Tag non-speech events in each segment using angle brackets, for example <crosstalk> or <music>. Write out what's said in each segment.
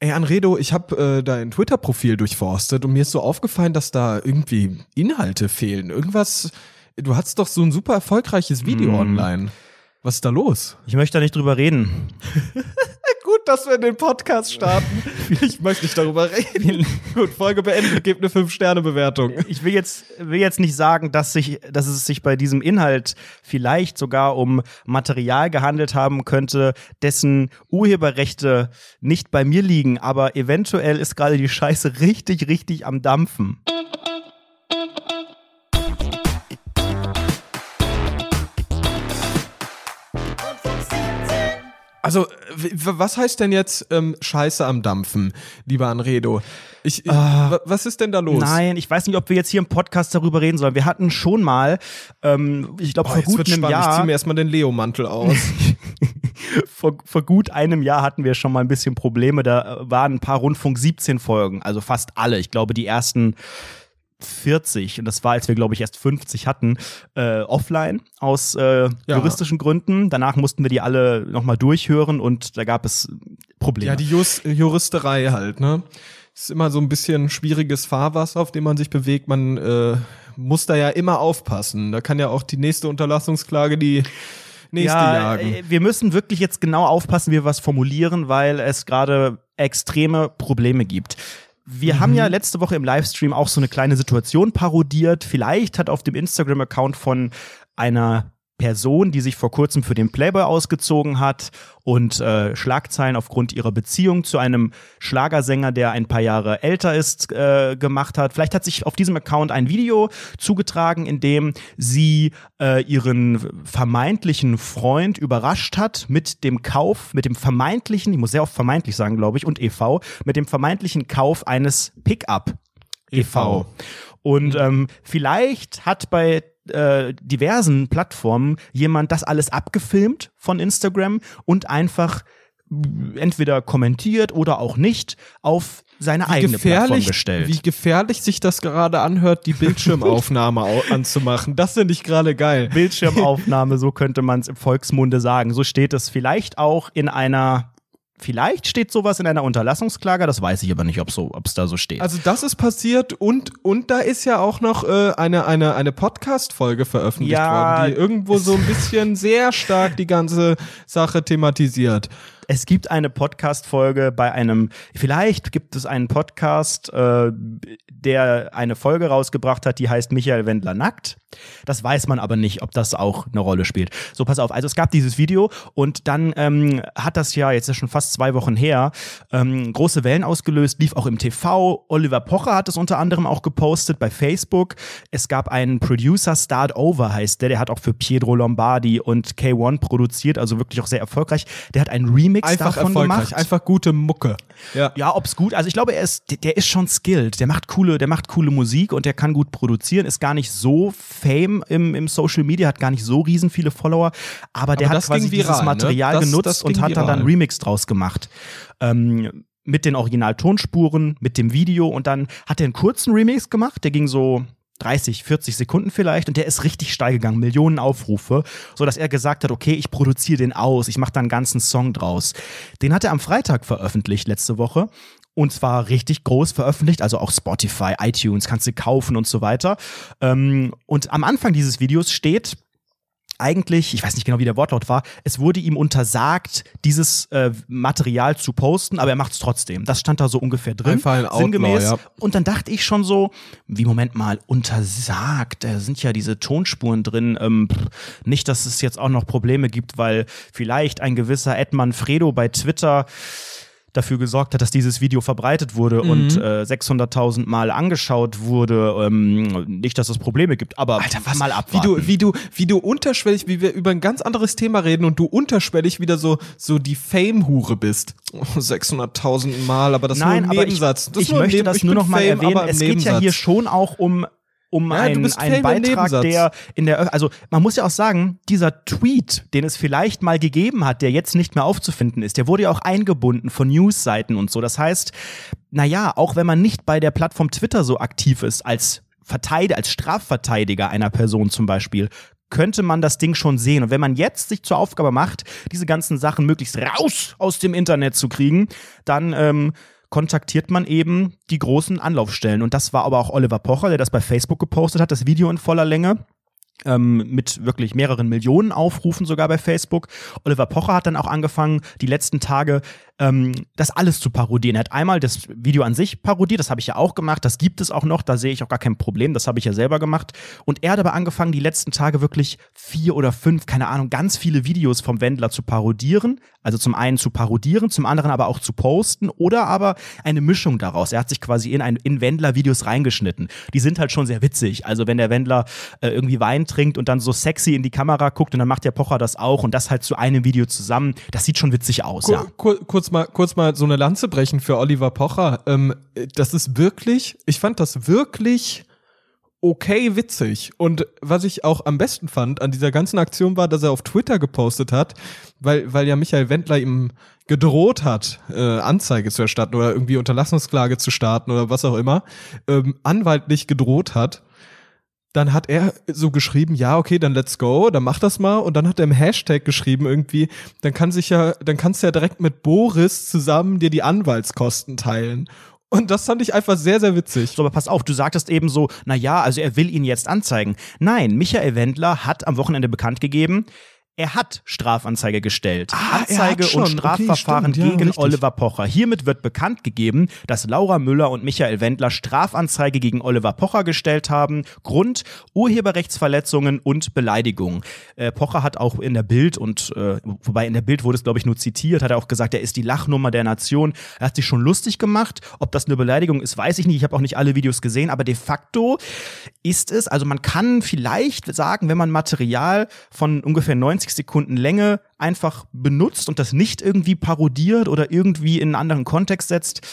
Ey, Anredo, ich habe äh, dein Twitter-Profil durchforstet und mir ist so aufgefallen, dass da irgendwie Inhalte fehlen. Irgendwas, du hattest doch so ein super erfolgreiches Video Mm. online. Was ist da los? Ich möchte da nicht drüber reden. <laughs> Dass wir den Podcast starten. <laughs> Ich möchte nicht darüber reden. <laughs> Gut, Folge beendet, gebt eine 5-Sterne-Bewertung. Ich will jetzt, will jetzt nicht sagen, dass, sich, dass es sich bei diesem Inhalt vielleicht sogar um Material gehandelt haben könnte, dessen Urheberrechte nicht bei mir liegen, aber eventuell ist gerade die Scheiße richtig, richtig am Dampfen. Also, was heißt denn jetzt ähm, Scheiße am Dampfen, lieber Anredo? Ich, ich, wa- was ist denn da los? Ah. Nein, ich weiß nicht, ob wir jetzt hier im Podcast darüber reden sollen. Wir hatten schon mal, ähm, ich glaube, Oh, vor gut einem spannend. Ich zieh Jahr, mir erstmal den Leo-Mantel aus. <laughs> vor, vor gut einem Jahr hatten wir schon mal ein bisschen Probleme. Da äh, waren ein paar Rundfunk 17 Folgen, also fast alle. Ich glaube, die ersten 40, und das war, als wir, glaube ich, erst 50 hatten, äh, offline aus äh, juristischen Gründen. Danach mussten wir die alle nochmal durchhören und da gab es Probleme. ja, die Jus Juristerei halt, ne? Ist immer so ein bisschen schwieriges Fahrwasser, auf dem man sich bewegt. Man äh, muss da ja immer aufpassen. Da kann ja auch die nächste Unterlassungsklage die nächste ja, jagen. äh, wir müssen wirklich jetzt genau aufpassen, wie wir was formulieren, weil es gerade extreme Probleme gibt. Wir haben Mhm. ja letzte Woche im Livestream auch so eine kleine Situation parodiert. Vielleicht hat auf dem Instagram-Account von einer Person, die sich vor kurzem für den Playboy ausgezogen hat und äh, Schlagzeilen aufgrund ihrer Beziehung zu einem Schlagersänger, der ein paar Jahre älter ist, äh, gemacht hat. Vielleicht hat sich auf diesem Account ein Video zugetragen, in dem sie äh, ihren vermeintlichen Freund überrascht hat mit dem Kauf, mit dem vermeintlichen, ich muss sehr oft vermeintlich sagen, glaube ich, und e.V., mit dem vermeintlichen Kauf eines Pickup e.V. Und ähm, vielleicht hat bei äh, diversen Plattformen jemand das alles abgefilmt von Instagram und einfach entweder kommentiert oder auch nicht auf seine eigene Plattform gestellt. wie gefährlich sich das gerade anhört, die Bildschirmaufnahme au- <laughs> anzumachen. Das finde ich gerade geil. Bildschirmaufnahme, so könnte man es im Volksmunde sagen. So steht es vielleicht auch in einer, vielleicht steht sowas in einer Unterlassungsklage, das weiß ich aber nicht, ob so, es da so steht. Also das ist passiert und und da ist ja auch noch äh, eine eine eine Podcast Folge veröffentlicht Ja, worden, die irgendwo so ein bisschen sehr stark die ganze Sache thematisiert. Es gibt eine Podcast-Folge bei einem, vielleicht gibt es einen Podcast, äh, der eine Folge rausgebracht hat, die heißt Michael Wendler nackt. Das weiß man aber nicht, ob das auch eine Rolle spielt. So, pass auf. Also es gab dieses Video und dann ähm, hat das ja, jetzt ist schon fast zwei Wochen her, ähm, große Wellen ausgelöst, lief auch im TV. Oliver Pocher hat es unter anderem auch gepostet bei Facebook. Es gab einen Producer, Start Over heißt der, der hat auch für Pietro Lombardi und K1 produziert, also wirklich auch sehr erfolgreich. Der hat einen Remix Einfach davon erfolgreich, gemacht. einfach gute Mucke. Ja. Ja, ob's gut. Also ich glaube, er ist, der- der ist schon skilled. Der macht coole, der macht coole Musik und der kann gut produzieren. Ist gar nicht so Fame im, im Social Media, hat gar nicht so riesen viele Follower. Aber der Aber hat das quasi viral, dieses ne? Material Das- genutzt das und hat dann, dann Remix draus gemacht. Ähm, mit den Originaltonspuren, mit dem Video und dann hat er einen kurzen Remix gemacht, der ging so 30, 40 Sekunden vielleicht und der ist richtig steil gegangen, Millionen Aufrufe, so dass er gesagt hat, okay, ich produziere den aus, ich mache da einen ganzen Song draus. Den hat er am Freitag veröffentlicht letzte Woche und zwar richtig groß veröffentlicht, also auch Spotify, iTunes kannst du kaufen und so weiter. Ähm, und am Anfang dieses Videos steht eigentlich, ich weiß nicht genau, wie der Wortlaut war, es wurde ihm untersagt, dieses äh, Material zu posten, aber er macht es trotzdem. Das stand da so ungefähr drin. Einfach ein Outlaw, sinngemäß. ja. Und dann dachte ich schon so, wie Moment mal, untersagt, da sind ja diese Tonspuren drin. Ähm, pff, nicht, dass es jetzt auch noch Probleme gibt, weil vielleicht ein gewisser Ed Manfredo bei Twitter dafür gesorgt hat, dass dieses Video verbreitet wurde Mhm. und äh, 600.000 Mal angeschaut wurde. Ähm, nicht, dass es Probleme gibt, aber mal Wie abwarten. du, wie du, wie du unterschwellig, wie wir über ein ganz anderes Thema reden und du unterschwellig wieder so, so die Fame-Hure bist. Oh, 600.000 Mal, aber das Nein, nur im aber ich, Nebensatz. Ich nur im möchte Neben- das ich nur noch mal erwähnen. Es geht ja Nebensatz. hier schon auch um um Ja, einen, einen Beitrag, der in der, also man muss ja auch sagen, dieser Tweet, den es vielleicht mal gegeben hat, der jetzt nicht mehr aufzufinden ist, der wurde ja auch eingebunden von Newsseiten und so. Das heißt, naja, auch wenn man nicht bei der Plattform Twitter so aktiv ist als Verteidiger, als Strafverteidiger einer Person zum Beispiel, könnte man das Ding schon sehen. Und wenn man jetzt sich zur Aufgabe macht, diese ganzen Sachen möglichst raus aus dem Internet zu kriegen, dann ähm, kontaktiert man eben die großen Anlaufstellen. Und das war aber auch Oliver Pocher, der das bei Facebook gepostet hat, das Video in voller Länge ähm, mit wirklich mehreren Millionen Aufrufen sogar bei Facebook. Oliver Pocher hat dann auch angefangen, die letzten Tage ähm, das alles zu parodieren. Er hat einmal das Video an sich parodiert, das habe ich ja auch gemacht, das gibt es auch noch, da sehe ich auch gar kein Problem, das habe ich ja selber gemacht. Und er hat aber angefangen, die letzten Tage wirklich vier oder fünf, keine Ahnung, ganz viele Videos vom Wendler zu parodieren. Also zum einen zu parodieren, zum anderen aber auch zu posten oder aber eine Mischung daraus. Er hat sich quasi in, ein, in Wendler-Videos reingeschnitten. Die sind halt schon sehr witzig. Also wenn der Wendler äh, irgendwie Wein trinkt und dann so sexy in die Kamera guckt und dann macht der Pocher das auch und das halt zu einem Video zusammen, das sieht schon witzig aus, Kur ja. kur kurz mal, kurz mal so eine Lanze brechen für Oliver Pocher. Ähm, das ist wirklich, ich fand das wirklich okay witzig. Und was ich auch am besten fand an dieser ganzen Aktion war, dass er auf Twitter gepostet hat, weil, weil ja Michael Wendler ihm gedroht hat, äh, Anzeige zu erstatten oder irgendwie Unterlassungsklage zu starten oder was auch immer, ähm, anwaltlich gedroht hat dann hat er so geschrieben, ja, okay, dann let's go, dann mach das mal. Und dann hat er im Hashtag geschrieben irgendwie, dann kann sich ja, dann kannst du ja direkt mit Boris zusammen dir die Anwaltskosten teilen. Und das fand ich einfach sehr, sehr witzig. So, aber pass auf, du sagtest eben so, na ja, also er will ihn jetzt anzeigen. Nein, Michael Wendler hat am Wochenende bekannt gegeben, er hat Strafanzeige gestellt. Ah, Anzeige und Strafverfahren Okay, stimmt. Ja, gegen richtig. Oliver Pocher. Hiermit wird bekannt gegeben, dass Laura Müller und Michael Wendler Strafanzeige gegen Oliver Pocher gestellt haben. Grund Urheberrechtsverletzungen und Beleidigung. Äh, Pocher hat auch in der Bild und äh, wobei in der Bild wurde es glaube ich nur zitiert, hat er auch gesagt, er ist die Lachnummer der Nation. Er hat sich schon lustig gemacht. Ob das eine Beleidigung ist, weiß ich nicht. Ich habe auch nicht alle Videos gesehen, aber de facto ist es, also man kann vielleicht sagen, wenn man Material von ungefähr 90 Sekunden Länge einfach benutzt und das nicht irgendwie parodiert oder irgendwie in einen anderen Kontext setzt,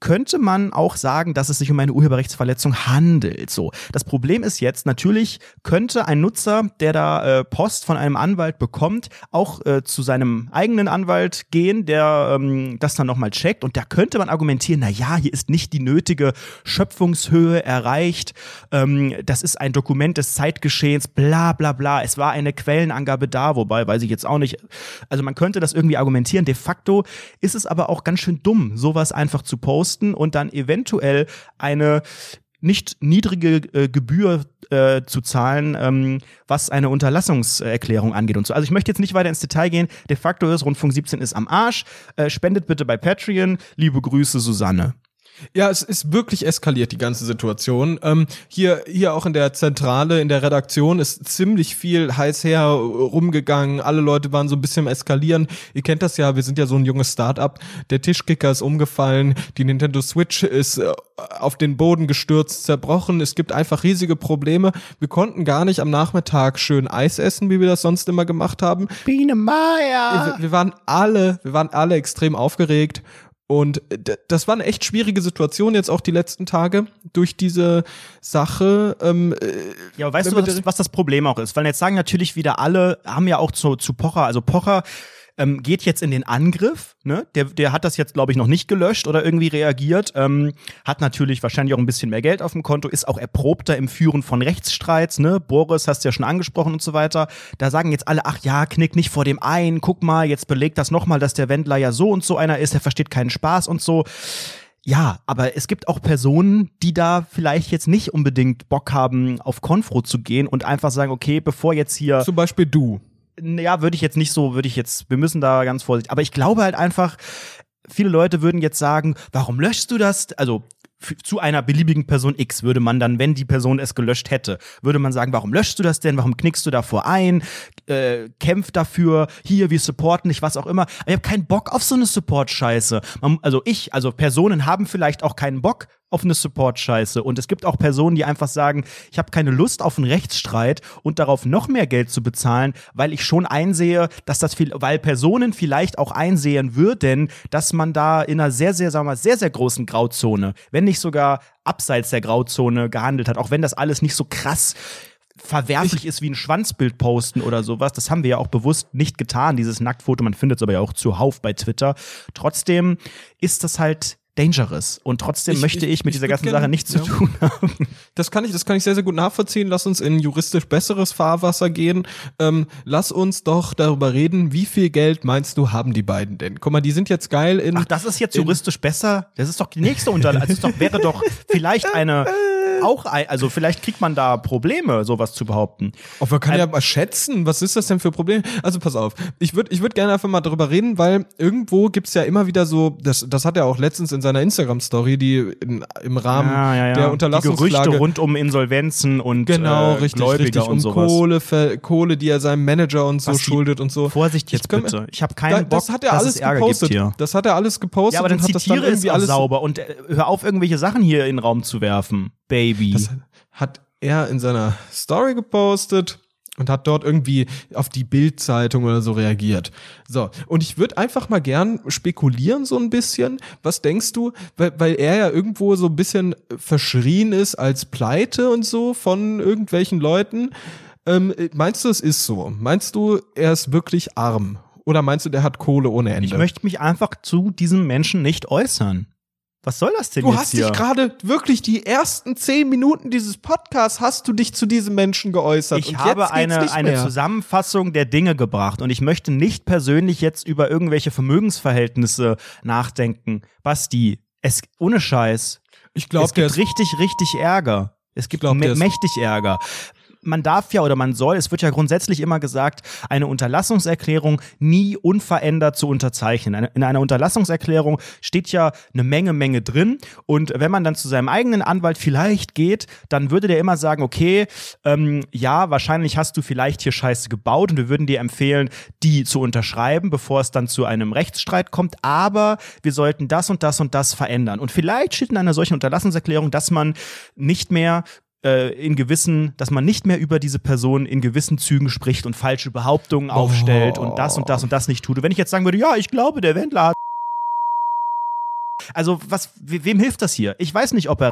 könnte man auch sagen, dass es sich um eine Urheberrechtsverletzung handelt. So, das Problem ist jetzt natürlich könnte ein Nutzer, der da äh, Post von einem Anwalt bekommt, auch äh, zu seinem eigenen Anwalt gehen, der ähm, das dann nochmal checkt und da könnte man argumentieren, na ja, hier ist nicht die nötige Schöpfungshöhe erreicht, ähm, das ist ein Dokument des Zeitgeschehens, bla bla bla. Es war eine Quellenangabe da, wobei weiß ich jetzt auch nicht. Also man könnte das irgendwie argumentieren. De facto ist es aber auch ganz schön dumm, sowas einfach zu posten und dann eventuell eine nicht niedrige äh, Gebühr äh, zu zahlen, ähm, was eine Unterlassungserklärung angeht und so. Also ich möchte jetzt nicht weiter ins Detail gehen. De facto ist, Rundfunk 17 ist am Arsch. Äh, spendet bitte bei Patreon. Liebe Grüße, Susanne. Ja, es ist wirklich eskaliert, die ganze Situation. Ähm, hier, hier auch in der Zentrale, in der Redaktion ist ziemlich viel heiß her rumgegangen. Alle Leute waren so ein bisschen eskalieren. Ihr kennt das ja, wir sind ja so ein junges Start-up. Der Tischkicker ist umgefallen, die Nintendo Switch ist äh, auf den Boden gestürzt, zerbrochen. Es gibt einfach riesige Probleme. Wir konnten gar nicht am Nachmittag schön Eis essen, wie wir das sonst immer gemacht haben. Biene Meier. Wir, wir waren alle, wir waren alle extrem aufgeregt. Und das war eine echt schwierige Situation jetzt auch die letzten Tage durch diese Sache. Ähm, äh, Ja, aber weißt du, was, was das Problem auch ist? Weil jetzt sagen natürlich wieder alle, haben ja auch zu, zu Pocher, also Pocher ähm, geht jetzt in den Angriff, ne? Der, der hat das jetzt, glaube ich, noch nicht gelöscht oder irgendwie reagiert, ähm, hat natürlich wahrscheinlich auch ein bisschen mehr Geld auf dem Konto, ist auch erprobter im Führen von Rechtsstreits, ne? Boris hast du ja schon angesprochen und so weiter. Da sagen jetzt alle, ach ja, knick nicht vor dem ein, guck mal, jetzt belegt das nochmal, dass der Wendler ja so und so einer ist, der versteht keinen Spaß und so. Ja, aber es gibt auch Personen, die da vielleicht jetzt nicht unbedingt Bock haben, auf Konfro zu gehen und einfach sagen, okay, bevor jetzt hier, zum Beispiel du. Ja, würde ich jetzt nicht so, würde ich jetzt, wir müssen da ganz vorsichtig, aber ich glaube halt einfach, viele Leute würden jetzt sagen, warum löschst du das? Also zu einer beliebigen Person X würde man dann, wenn die Person es gelöscht hätte, würde man sagen, warum löschst du das denn? Warum knickst du davor ein? Äh, kämpf dafür, hier, wir supporten dich, was auch immer. Aber ich habe keinen Bock auf so eine Support-Scheiße. Also ich, also Personen haben vielleicht auch keinen Bock auf eine Support-Scheiße. Und es gibt auch Personen, die einfach sagen, ich habe keine Lust auf einen Rechtsstreit und darauf noch mehr Geld zu bezahlen, weil ich schon einsehe, dass das viel, weil Personen vielleicht auch einsehen würden, dass man da in einer sehr, sehr, sagen wir mal, sehr, sehr großen Grauzone, wenn nicht sogar abseits der Grauzone gehandelt hat, auch wenn das alles nicht so krass verwerflich ist wie ein Schwanzbild posten oder sowas. Das haben wir ja auch bewusst nicht getan, dieses Nacktfoto. Man findet es aber ja auch zuhauf bei Twitter. Trotzdem ist das halt dangerous. Und trotzdem Ich- möchte ich- ich mit ich dieser ganzen gerne- Sache nichts zu ja. tun <laughs> haben. Das kann ich, das kann ich sehr, sehr gut nachvollziehen. Lass uns in juristisch besseres Fahrwasser gehen. Ähm, lass uns doch darüber reden, wie viel Geld meinst du, haben die beiden denn? Guck mal, die sind jetzt geil in. Ach, das ist jetzt juristisch besser? Das ist doch die nächste Unterlage. Also es ist doch, wäre doch <laughs> vielleicht eine, auch, also vielleicht kriegt man da Probleme, sowas zu behaupten. Oh, man kann ja mal schätzen, was ist das denn für Probleme? Also pass auf, ich würde ich würd gerne einfach mal darüber reden, weil irgendwo gibt's ja immer wieder so, das, das hat er auch letztens in seiner Instagram-Story, die in, im Rahmen der Die Unterlassungsklage Gerüchte rund um Insolvenzen und Genau, äh, richtig, Gläubiger richtig. und Um sowas. Kohle, Kohle, die er seinem Manager und so Was die- schuldet und so. Vorsicht Ich jetzt kann- bitte. Ich habe Da, keinen Bock, das hat er alles es Ärger gepostet. Das hat er alles gepostet Ja, aber dann und hat das dann zitiere es irgendwie auch alles sauber und äh, hör auf, irgendwelche Sachen hier in den Raum zu werfen, Baby. Das hat er in seiner Story gepostet und hat dort irgendwie auf die Bild-Zeitung oder so reagiert. So, und ich würde einfach mal gern spekulieren so ein bisschen. Was denkst du, weil, weil er ja irgendwo so ein bisschen verschrien ist als Pleite und so von irgendwelchen Leuten. Ähm, meinst du, es ist so? Meinst du, er ist wirklich arm? Oder meinst du, der hat Kohle ohne Ende? ich möchte mich einfach zu diesem Menschen nicht äußern. Was soll das denn Du jetzt hast hier? dich gerade wirklich die ersten zehn Minuten dieses Podcasts hast du dich zu diesem Menschen geäußert. Ich habe eine, eine mehr. Zusammenfassung der Dinge gebracht und ich möchte nicht persönlich jetzt über irgendwelche Vermögensverhältnisse nachdenken. Basti, es ohne Scheiß. Ich glaube, es gibt richtig, richtig Ärger. Es gibt glaub, mächtig Ärger. Man darf ja oder man soll, es wird ja grundsätzlich immer gesagt, eine Unterlassungserklärung nie unverändert zu unterzeichnen. In einer Unterlassungserklärung steht ja eine Menge, Menge drin. Und wenn man dann zu seinem eigenen Anwalt vielleicht geht, dann würde der immer sagen, okay, ähm, ja, wahrscheinlich hast du vielleicht hier Scheiße gebaut und wir würden dir empfehlen, die zu unterschreiben, bevor es dann zu einem Rechtsstreit kommt. Aber wir sollten das und das und das verändern. Und vielleicht steht in einer solchen Unterlassungserklärung, dass man nicht mehr äh, in gewissen, dass man nicht mehr über diese Person in gewissen Zügen spricht und falsche Behauptungen aufstellt und das und das und das nicht tut. Und wenn ich jetzt sagen würde, ja, ich glaube, der Wendler hat. Also, was, we- wem hilft das hier? Ich weiß nicht, ob er.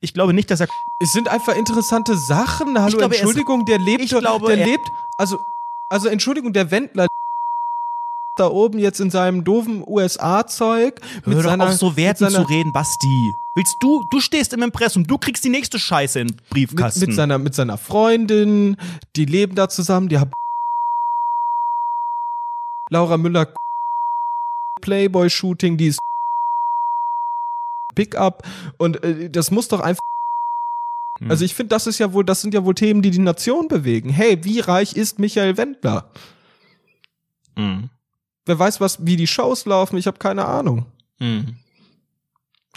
Ich glaube nicht, dass er. es sind einfach interessante Sachen. Hallo, glaube, Entschuldigung, der lebt, ich glaube, der er- lebt, also, also Entschuldigung, der Wendler da oben jetzt in seinem doofen USA-Zeug mit Hör doch seiner, auf, so mit Werten zu reden, Basti. Willst du, du stehst im Impressum, du kriegst die nächste Scheiße in den mit, Briefkasten. mit seiner mit seiner Freundin, die leben da zusammen, die haben Laura Müller Playboy-Shooting, die ist Pickup und äh, das muss doch einfach Hm. Also ich finde, das ist ja wohl, das sind ja wohl Themen, die die Nation bewegen. Hey, wie reich ist Michael Wendler? Mhm. Wer weiß, was, wie die Shows laufen? Ich habe keine Ahnung. Mhm.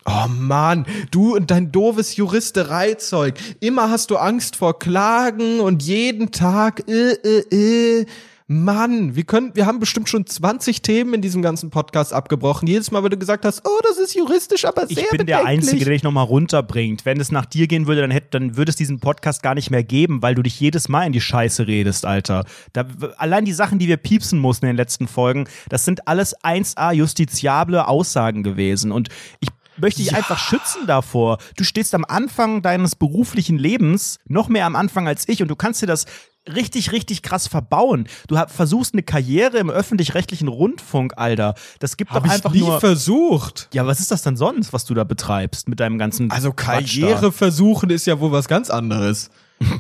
Oh Mann, du und dein doofes Juristereizeug. Immer hast du Angst vor Klagen und jeden Tag, äh, äh, äh. Mann, wir können, wir haben bestimmt schon 20 Themen in diesem ganzen Podcast abgebrochen. Jedes Mal, wenn du gesagt hast, oh, das ist juristisch, aber sehr Ich bin der. Einzige, der dich nochmal runterbringt. Wenn es nach dir gehen würde, dann, hätte, dann würde es diesen Podcast gar nicht mehr geben, weil du dich jedes Mal in die Scheiße redest, Alter. Da, allein die Sachen, die wir piepsen mussten in den letzten Folgen, das sind alles 1A justiziable Aussagen gewesen. Und ich möchte dich einfach schützen davor. Du stehst am Anfang deines beruflichen Lebens, noch mehr am Anfang als ich, und du kannst dir das richtig, richtig krass verbauen. Du hab, versuchst eine Karriere im öffentlich-rechtlichen Rundfunk, Alter. Das gibt Hab doch ich einfach nie nur. versucht. Ja, was ist das denn sonst, was du da betreibst mit deinem ganzen Also? Karriere versuchen ist ja wohl was ganz anderes.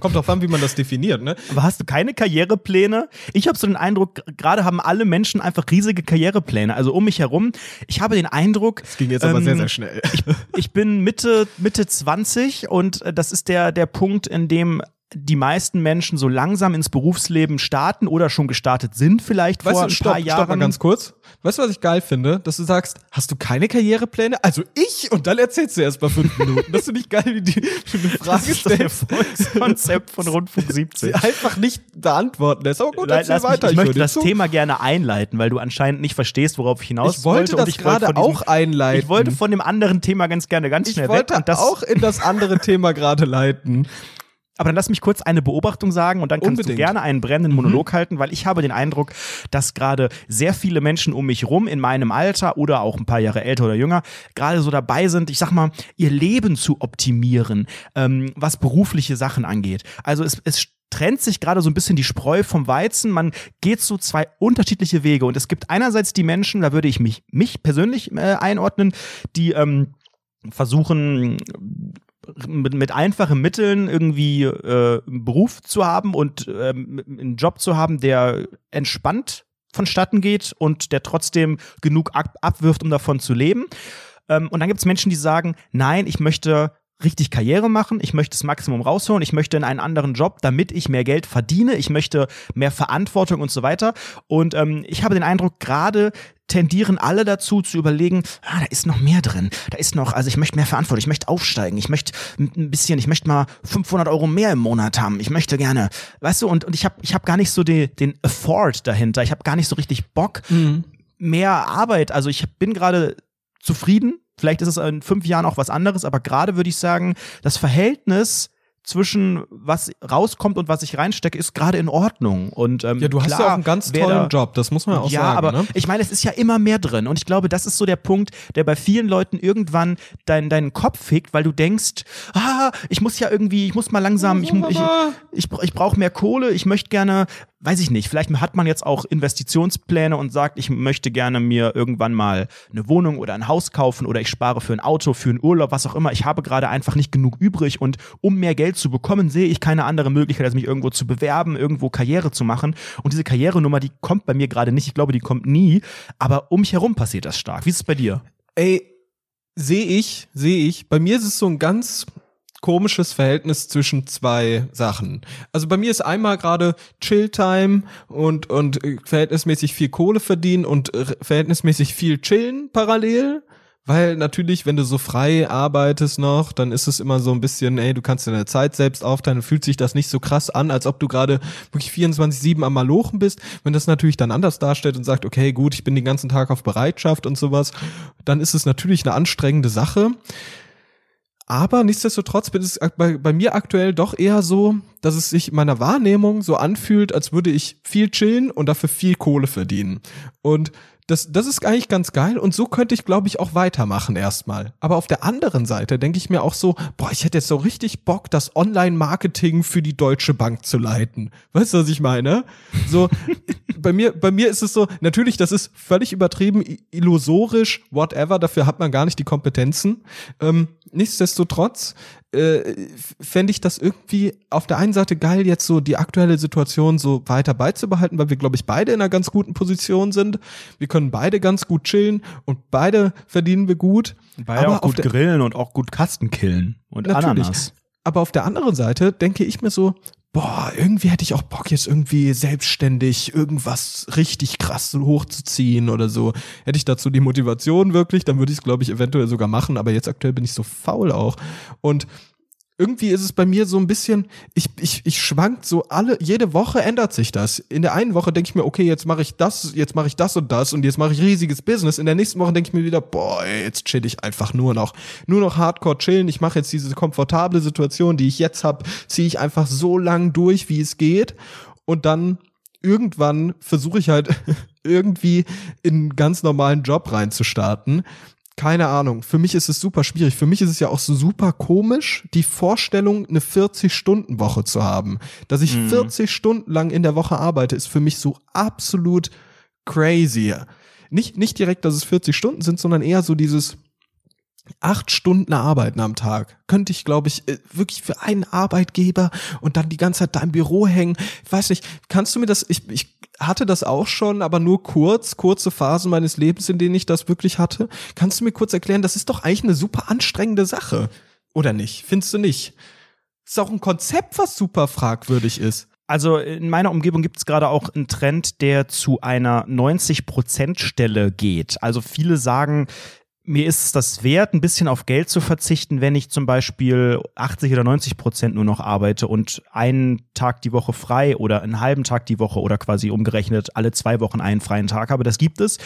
Kommt drauf an, wie man das definiert, ne? Aber hast du keine Karrierepläne? Ich habe so den Eindruck, gerade haben alle Menschen einfach riesige Karrierepläne. Also um mich herum. Ich habe den Eindruck. Das ging jetzt aber ähm, sehr, sehr schnell. Ich, ich bin Mitte, Mitte 20 und äh, das ist der, der Punkt, in dem die meisten Menschen so langsam ins Berufsleben starten oder schon gestartet sind, vielleicht Weißt vor du, ein stopp, paar Jahren. stopp mal ganz kurz. Weißt du, was ich geil finde? Dass du sagst, hast du keine Karrierepläne? Also ich? Und dann erzählst du erst mal fünf Minuten. Das finde ich geil, wie die wie eine Frage das ist das stellst, Erfolgskonzept von Rundfunk <laughs> sie 17. einfach nicht beantworten lässt. Aber gut, Lass erzähl mich, weiter. ich höre möchte das zu. Thema gerne einleiten, weil du anscheinend nicht verstehst, worauf ich hinaus Ich wollte und das ich wollte gerade von diesem- auch einleiten. Ich wollte von dem anderen Thema ganz gerne ganz ich schnell wollte weg. Und das, auch in das andere Thema gerade leiten. Aber dann lass mich kurz eine Beobachtung sagen und dann kannst Unbedingt. du gerne einen brennenden Monolog halten, weil ich habe den Eindruck, dass gerade sehr viele Menschen um mich rum in meinem Alter oder auch ein paar Jahre älter oder jünger gerade so dabei sind, ich sag mal, ihr Leben zu optimieren, ähm, was berufliche Sachen angeht. Also es, es trennt sich gerade so ein bisschen die Spreu vom Weizen. Man geht so zwei unterschiedliche Wege. Und es gibt einerseits die Menschen, da würde ich mich, mich persönlich äh, einordnen, die ähm, versuchen, mit, mit einfachen Mitteln irgendwie äh, einen Beruf zu haben und äh, einen Job zu haben, der entspannt vonstatten geht und der trotzdem genug ab abwirft, um davon zu leben. Ähm, und dann gibt es Menschen, die sagen, nein, ich möchte richtig Karriere machen, ich möchte das Maximum rausholen, ich möchte in einen anderen Job, damit ich mehr Geld verdiene, ich möchte mehr Verantwortung und so weiter. Und ähm, ich habe den Eindruck, gerade tendieren alle dazu zu überlegen, ah, da ist noch mehr drin, da ist noch, also ich möchte mehr Verantwortung, ich möchte aufsteigen, ich möchte ein bisschen, ich möchte mal 500 Euro mehr im Monat haben, ich möchte gerne, weißt du, und, und ich habe ich hab gar nicht so die, den Afford dahinter, ich habe gar nicht so richtig Bock, mhm. mehr Arbeit, also ich bin gerade zufrieden Vielleicht ist es in fünf Jahren auch was anderes, aber gerade würde ich sagen, das Verhältnis zwischen was rauskommt und was ich reinstecke, ist gerade in Ordnung. Und ähm, ja, du hast klar, ja auch einen ganz tollen da, Job, das muss man auch ja, sagen. Ja, aber ne? ich meine, es ist ja immer mehr drin. Und ich glaube, das ist so der Punkt, der bei vielen Leuten irgendwann dein, deinen Kopf fickt, weil du denkst, ah, ich muss ja irgendwie, ich muss mal langsam, ich, ich, <laughs> ich, ich brauche mehr Kohle, ich möchte gerne weiß ich nicht, vielleicht hat man jetzt auch Investitionspläne und sagt, ich möchte gerne mir irgendwann mal eine Wohnung oder ein Haus kaufen oder ich spare für ein Auto, für einen Urlaub, was auch immer. Ich habe gerade einfach nicht genug übrig und um mehr Geld zu bekommen, sehe ich keine andere Möglichkeit, als mich irgendwo zu bewerben, irgendwo Karriere zu machen. Und diese Karrierenummer, die kommt bei mir gerade nicht. Ich glaube, die kommt nie. Aber um mich herum passiert das stark. Wie ist es bei dir? Ey, sehe ich, sehe ich. Bei mir ist es so ein ganz komisches Verhältnis zwischen zwei Sachen. Also bei mir ist einmal gerade Chilltime und und äh, verhältnismäßig viel Kohle verdienen und äh, verhältnismäßig viel chillen parallel. Weil natürlich, wenn du so frei arbeitest noch, dann ist es immer so ein bisschen, ey, du kannst deine Zeit selbst aufteilen, fühlt sich das nicht so krass an, als ob du gerade wirklich 24-7 am Malochen bist. Wenn das natürlich dann anders darstellt und sagt, okay, gut, ich bin den ganzen Tag auf Bereitschaft und sowas, dann ist es natürlich eine anstrengende Sache. Aber nichtsdestotrotz bin es bei, bei, mir aktuell doch eher so, dass es sich in meiner Wahrnehmung so anfühlt, als würde ich viel chillen und dafür viel Kohle verdienen. Und das, das ist eigentlich ganz geil und so könnte ich, glaube ich, auch weitermachen erstmal. Aber auf der anderen Seite denke ich mir auch so, boah, ich hätte jetzt so richtig Bock, das Online-Marketing für die Deutsche Bank zu leiten. Weißt du, was ich meine? So, <laughs> bei mir, bei mir ist es so, natürlich, das ist völlig übertrieben, illusorisch, whatever, dafür hat man gar nicht die Kompetenzen. Ähm, nichtsdestotrotz äh, fände ich das irgendwie auf der einen Seite geil, jetzt so die aktuelle Situation so weiter beizubehalten, weil wir, glaube ich, beide in einer ganz guten Position sind. Wir können beide ganz gut chillen und beide verdienen wir gut. Beide aber auch gut grillen und auch gut Kasten killen und natürlich. Ananas. Aber auf der anderen Seite denke ich mir so, boah, irgendwie hätte ich auch Bock, jetzt irgendwie selbstständig irgendwas richtig krass hochzuziehen oder so. Hätte ich dazu die Motivation wirklich, dann würde ich es, glaube ich, eventuell sogar machen, aber jetzt aktuell bin ich so faul auch. Und irgendwie ist es bei mir so ein bisschen, ich, ich, ich schwankt so alle, jede Woche ändert sich das. In der einen Woche denke ich mir, okay, jetzt mache ich das, jetzt mache ich das und das und jetzt mache ich riesiges Business. In der nächsten Woche denke ich mir wieder, boah, jetzt chill ich einfach nur noch. Nur noch hardcore chillen. Ich mache jetzt diese komfortable Situation, die ich jetzt habe, ziehe ich einfach so lang durch, wie es geht. Und dann irgendwann versuche ich halt <laughs> irgendwie in einen ganz normalen Job reinzustarten keine Ahnung. Für mich ist es super schwierig. Für mich ist es ja auch so super komisch, die Vorstellung, eine 40-Stunden-Woche zu haben. Dass ich mhm. 40 Stunden lang in der Woche arbeite, ist für mich so absolut crazy. Nicht, nicht direkt, dass es 40 Stunden sind, sondern eher so dieses acht Stunden arbeiten am Tag. Könnte ich, glaube ich, äh, wirklich für einen Arbeitgeber und dann die ganze Zeit da im Büro hängen. Ich weiß nicht, kannst du mir das, ich, ich hatte das auch schon, aber nur kurz, kurze Phasen meines Lebens, in denen ich das wirklich hatte. Kannst du mir kurz erklären, das ist doch eigentlich eine super anstrengende Sache. Oder nicht? Findest du nicht? Das ist auch ein Konzept, was super fragwürdig ist. Also in meiner Umgebung gibt es gerade auch einen Trend, der zu einer 90%-Stelle geht. Also viele sagen, mir ist es das wert, ein bisschen auf Geld zu verzichten, wenn ich zum Beispiel 80 oder 90 Prozent nur noch arbeite und einen Tag die Woche frei oder einen halben Tag die Woche oder quasi umgerechnet alle zwei Wochen einen freien Tag habe. Das gibt es.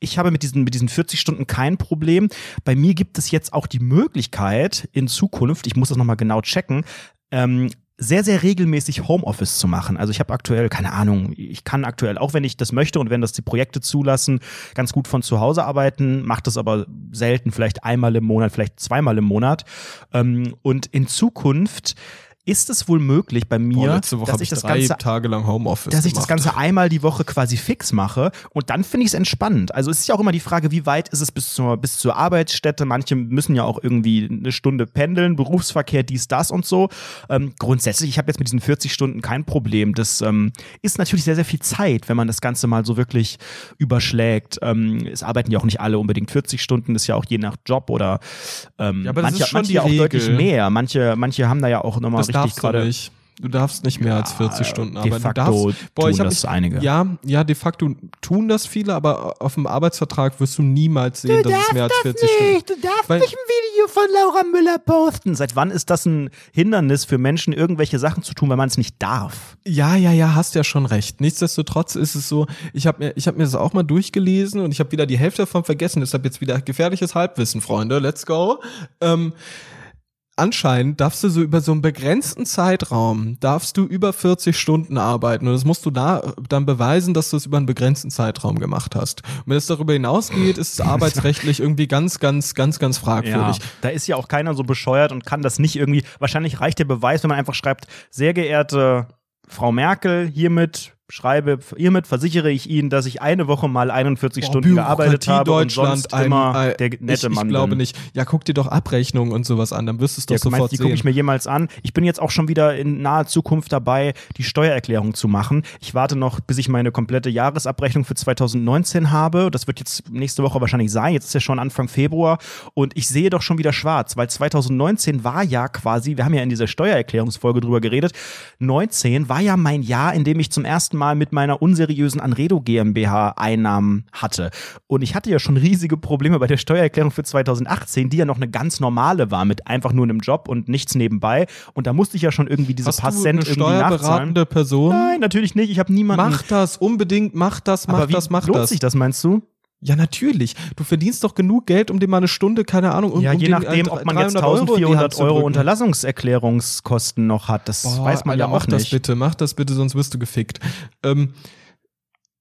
Ich habe mit diesen, mit diesen 40 Stunden kein Problem. Bei mir gibt es jetzt auch die Möglichkeit in Zukunft, ich muss das nochmal genau checken, ähm, sehr, sehr regelmäßig Homeoffice zu machen. Also ich habe aktuell, keine Ahnung, ich kann aktuell, auch wenn ich das möchte und wenn das die Projekte zulassen, ganz gut von zu Hause arbeiten, mache das aber selten, vielleicht einmal im Monat, vielleicht zweimal im Monat. Ähm, und in Zukunft ist es wohl möglich bei mir, Boah, dass ich ich das drei Ganze Tage lang Homeoffice dass ich das. Ganze einmal die Woche quasi fix mache und dann finde ich es entspannend. Also es ist ja auch immer die Frage, wie weit ist es bis zur, bis zur Arbeitsstätte? Manche müssen ja auch irgendwie eine Stunde pendeln, Berufsverkehr, dies, das und so. Ähm, grundsätzlich, ich habe jetzt mit diesen 40 Stunden kein Problem. Das ähm, ist natürlich sehr, sehr viel Zeit, wenn man das Ganze mal so wirklich überschlägt. Ähm, es arbeiten ja auch nicht alle unbedingt 40 Stunden, das ist ja auch je nach Job oder ähm, Ja, aber das manche, ist schon manche die ja auch deutlich Regel. mehr. Manche, manche haben da ja auch nochmal das richtig darfst du gerade nicht. Du darfst nicht mehr als 40 Stunden de arbeiten. Du facto darfst, boah, ich tun hab das mich, einige. Ja, ja, de facto tun das viele, aber auf dem Arbeitsvertrag wirst du niemals sehen, dass es mehr als 40 Stunden Du darfst Weil- nicht ein Video von Laura Müller posten. Seit wann ist das ein Hindernis für Menschen, irgendwelche Sachen zu tun, weil man es nicht darf? Ja, ja, ja, hast ja schon recht. Nichtsdestotrotz ist es so, ich habe mir, ich hab mir das auch mal durchgelesen und ich habe wieder die Hälfte davon vergessen. Deshalb jetzt wieder gefährliches Halbwissen, Freunde. Let's go. Ähm, anscheinend darfst du so über so einen begrenzten Zeitraum, darfst du über 40 Stunden arbeiten und das musst du da dann beweisen, dass du es über einen begrenzten Zeitraum gemacht hast. Und wenn es darüber hinausgeht, ist es <laughs> arbeitsrechtlich irgendwie ganz, ganz, ganz, ganz fragwürdig. da ist ja auch keiner so bescheuert und kann das nicht irgendwie. Wahrscheinlich reicht der Beweis, wenn man einfach schreibt, sehr geehrte Frau Merkel, hiermit schreibe, hiermit versichere ich Ihnen, dass ich eine Woche mal 41 Boah, Stunden gearbeitet habe und sonst ein- immer ein- der nette ich, Mann Ich glaube bin. nicht. Ja, guck dir doch Abrechnungen und sowas an, dann wirst du es doch Ja, sofort meinst, die gucke sehen. ich mir jemals an. Ich bin jetzt auch schon wieder in naher Zukunft dabei, die Steuererklärung zu machen. Ich warte noch, bis ich meine komplette Jahresabrechnung für 2019 habe. Das wird jetzt nächste Woche wahrscheinlich sein. Jetzt ist ja schon Anfang Februar und ich sehe doch schon wieder schwarz, weil 2019 war ja quasi, wir haben ja in dieser Steuererklärungsfolge drüber geredet, 19 war ja mein Jahr, in dem ich zum ersten Mal mit meiner unseriösen Anredo GmbH Einnahmen hatte. Und ich hatte ja schon riesige Probleme bei der Steuererklärung für 2018, die ja noch eine ganz normale war, mit einfach nur einem Job und nichts nebenbei. Und da musste ich ja schon irgendwie diese Hast paar Cent irgendwie nachzahlen. Person? Nein, natürlich nicht. Ich habe niemanden. Mach das, unbedingt, mach das, mach Aber wie das, mach lohnt das. sich das, meinst du? Ja, natürlich. Du verdienst doch genug Geld, um dir mal eine Stunde, keine Ahnung, um, Ja, um je den, nachdem, äh, ob man jetzt 300 Euro in die Hand 1400 zu Euro drücken. Unterlassungserklärungskosten noch hat. Das Boah, weiß man Alter, ja auch mach das nicht. bitte, mach das bitte, sonst wirst du gefickt. Ähm,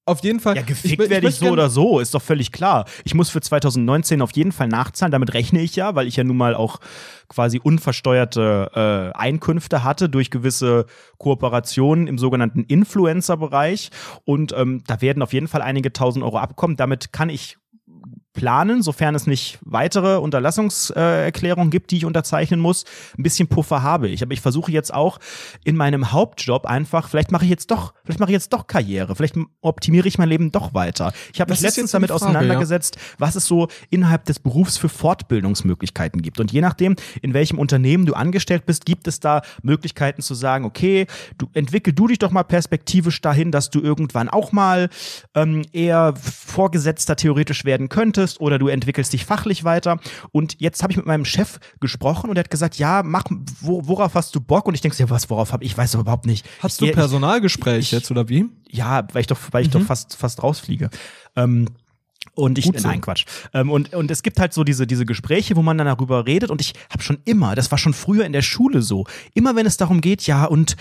auf jeden Fall. Ja, gefickt werde ich so gern- oder so, ist doch völlig klar. Ich muss für 2019 auf jeden Fall nachzahlen, damit rechne ich ja, weil ich ja nun mal auch quasi unversteuerte äh, Einkünfte hatte durch gewisse Kooperationen im sogenannten Influencer-Bereich. Und ähm, da werden auf jeden Fall einige tausend Euro abkommen. Damit kann ich planen, sofern es nicht weitere Unterlassungserklärungen gibt, die ich unterzeichnen muss. Ein bisschen Puffer habe ich. Aber ich versuche jetzt auch in meinem Hauptjob einfach, vielleicht mache ich jetzt doch, vielleicht mache ich jetzt doch Karriere, vielleicht optimiere ich mein Leben doch weiter. Ich habe mich letztens damit Frage, auseinandergesetzt, was es so innerhalb des Berufs für Fortbildungsmöglichkeiten gibt. Und je nachdem, in welchem Unternehmen du angestellt bist, gibt es da Möglichkeiten zu sagen, okay, du entwickel du dich doch mal perspektivisch dahin, dass du irgendwann auch mal ähm, eher Vorgesetzter theoretisch werden könntest oder du entwickelst dich fachlich weiter. Und jetzt habe ich mit meinem Chef gesprochen und er hat gesagt, ja, mach, wo, worauf hast du Bock? Und ich denke, ja, was, worauf habe ich? weiß überhaupt nicht. Hast ich, du Personalgespräch ich- jetzt oder wie? ja, weil ich doch, weil ich doch fast, fast rausfliege. Ähm, und ich, Gut so. nein, Quatsch. Ähm, und, und es gibt halt so diese, diese Gespräche, wo man dann darüber redet. Und ich habe schon immer, das war schon früher in der Schule so, immer wenn es darum geht, ja, und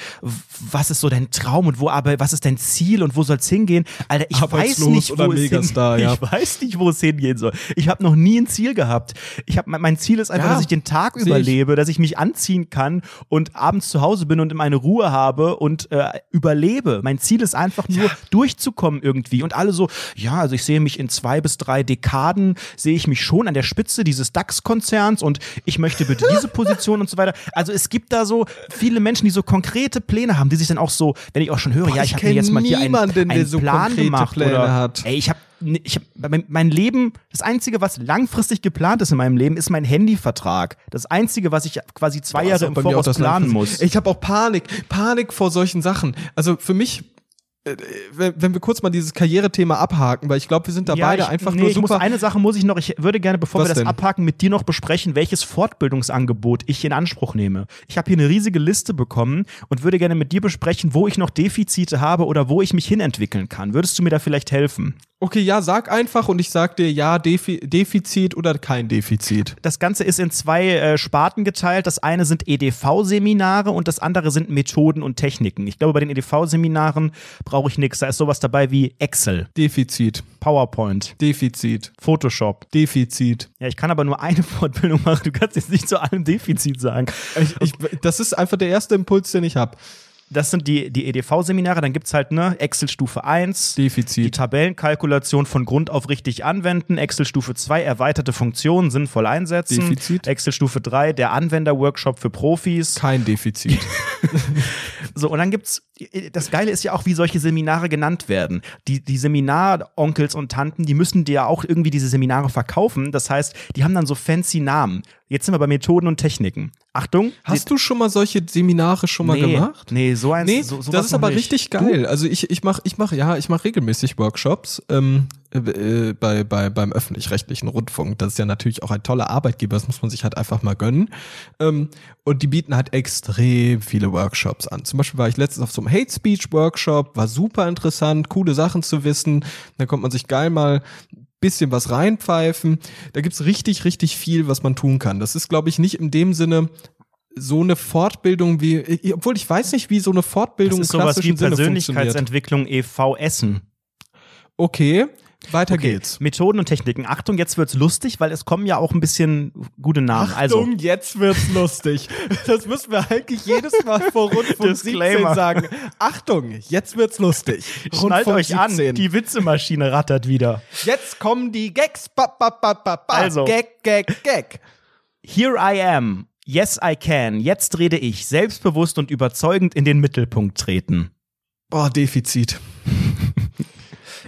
was ist so dein Traum und wo aber, was ist dein Ziel und wo soll es hingehen? Alter, ich weiß nicht, wo es Megastar, <laughs> ja. Ich weiß nicht, wo es hingehen soll. Ich habe noch nie ein Ziel gehabt. Ich hab, mein- Ziel ist einfach, Ja, dass ich den Tag seh ich. überlebe, dass ich mich anziehen kann und abends zu Hause bin und meine Ruhe habe und äh, überlebe. Mein Ziel ist einfach nur durchzukommen irgendwie. Und alle so, ja, also ich sehe mich in zwei bis drei Dekaden, sehe ich mich schon an der Spitze dieses DAX-Konzerns und ich möchte bitte diese <laughs> Position und so weiter. Also es gibt da so viele Menschen, die so konkrete Pläne haben, die sich dann auch so, wenn ich auch schon höre, Boah, ja, ich ich habe jetzt mal hier einen, niemanden, der einen so Plan gemacht Pläne oder hat. ey, ich habe ich hab, mein, Leben, das Einzige, was langfristig geplant ist in meinem Leben, ist mein Handyvertrag. Das Einzige, was ich quasi zwei Boah, Jahre im Voraus planen muss. Ich habe auch Panik, Panik vor solchen Sachen. Also für mich, wenn, wenn wir kurz mal dieses Karrierethema abhaken, weil ich glaube, wir sind da beide ich, einfach nee, nur ich muss, super. eine Sache muss ich noch, ich würde gerne, bevor Was wir das denn? abhaken, mit dir noch besprechen, welches Fortbildungsangebot ich in Anspruch nehme. Ich habe hier eine riesige Liste bekommen und würde gerne mit dir besprechen, wo ich noch Defizite habe oder wo ich mich hinentwickeln kann. Würdest du mir da vielleicht helfen? Okay, ja, sag einfach und ich sag dir ja, Defi Defizit oder kein Defizit. Das Ganze ist in zwei äh, Sparten geteilt. Das eine sind EDV-Seminare und das andere sind Methoden und Techniken. Ich glaube, bei den EDV-Seminaren brauche ich nichts. Da ist sowas dabei wie Excel, Defizit. PowerPoint, Defizit. Photoshop. Defizit. Ja, ich kann aber nur eine <laughs> Fortbildung machen. Du kannst jetzt nicht zu allem Defizit sagen. Ich, ich, das ist einfach der erste Impuls, den ich habe. Das sind die, die EDV-Seminare. Dann gibt's halt ne Excel Stufe 1, die Defizit. Tabellenkalkulation von Grund auf richtig anwenden. Excel Stufe 2, erweiterte Funktionen sinnvoll einsetzen. Defizit. Excel Stufe 3, der Anwender-Workshop für Profis. Kein Defizit. <laughs> So, und dann gibt's, das Geile ist ja auch, wie solche Seminare genannt werden. Die, die Seminaronkels und Tanten, die müssen dir ja auch irgendwie diese Seminare verkaufen. Das heißt, die haben dann so fancy Namen. Jetzt sind wir bei Methoden und Techniken. Achtung. Hast du schon mal solche Seminare schon mal nee, gemacht? Nee, so eins. Nee, so, das ist aber nicht. richtig geil. Also ich, ich mache, ich mach, ja, ich mache regelmäßig Workshops ähm, äh, äh, bei, bei, beim öffentlich-rechtlichen Rundfunk. Das ist ja natürlich auch ein toller Arbeitgeber, das muss man sich halt einfach mal gönnen. Ähm, und die bieten halt extrem viele Workshops an. Zum Beispiel war ich letztens auf so einem Hate Speech Workshop, war super interessant, coole Sachen zu wissen. Da kommt man sich geil mal bisschen was reinpfeifen. Da gibt's richtig, richtig viel, was man tun kann. Das ist, glaube ich, nicht in dem Sinne so eine Fortbildung wie, ich- obwohl ich weiß nicht, wie so eine Fortbildung Das ist im sowas wie klassischen Sinne. Persönlichkeitsentwicklung e.V. Essen. Okay, weiter geht's. Methoden und Techniken. Achtung, jetzt wird's lustig, weil es kommen ja auch ein bisschen gute Namen. also, Achtung, jetzt wird's lustig. <laughs> Das müssen wir eigentlich jedes Mal vor Rundfunk <laughs> 17 Disclaimer. sagen. Achtung, jetzt wird's lustig. schnallt Rundfunk euch an, 17. die Witzemaschine rattert wieder. Jetzt kommen die Gags. Ba, ba, ba, ba, ba. Also. Gag, Gag, Gag. Here I am. Yes, I can. Jetzt rede ich. Selbstbewusst und überzeugend in den Mittelpunkt treten. Boah, Defizit.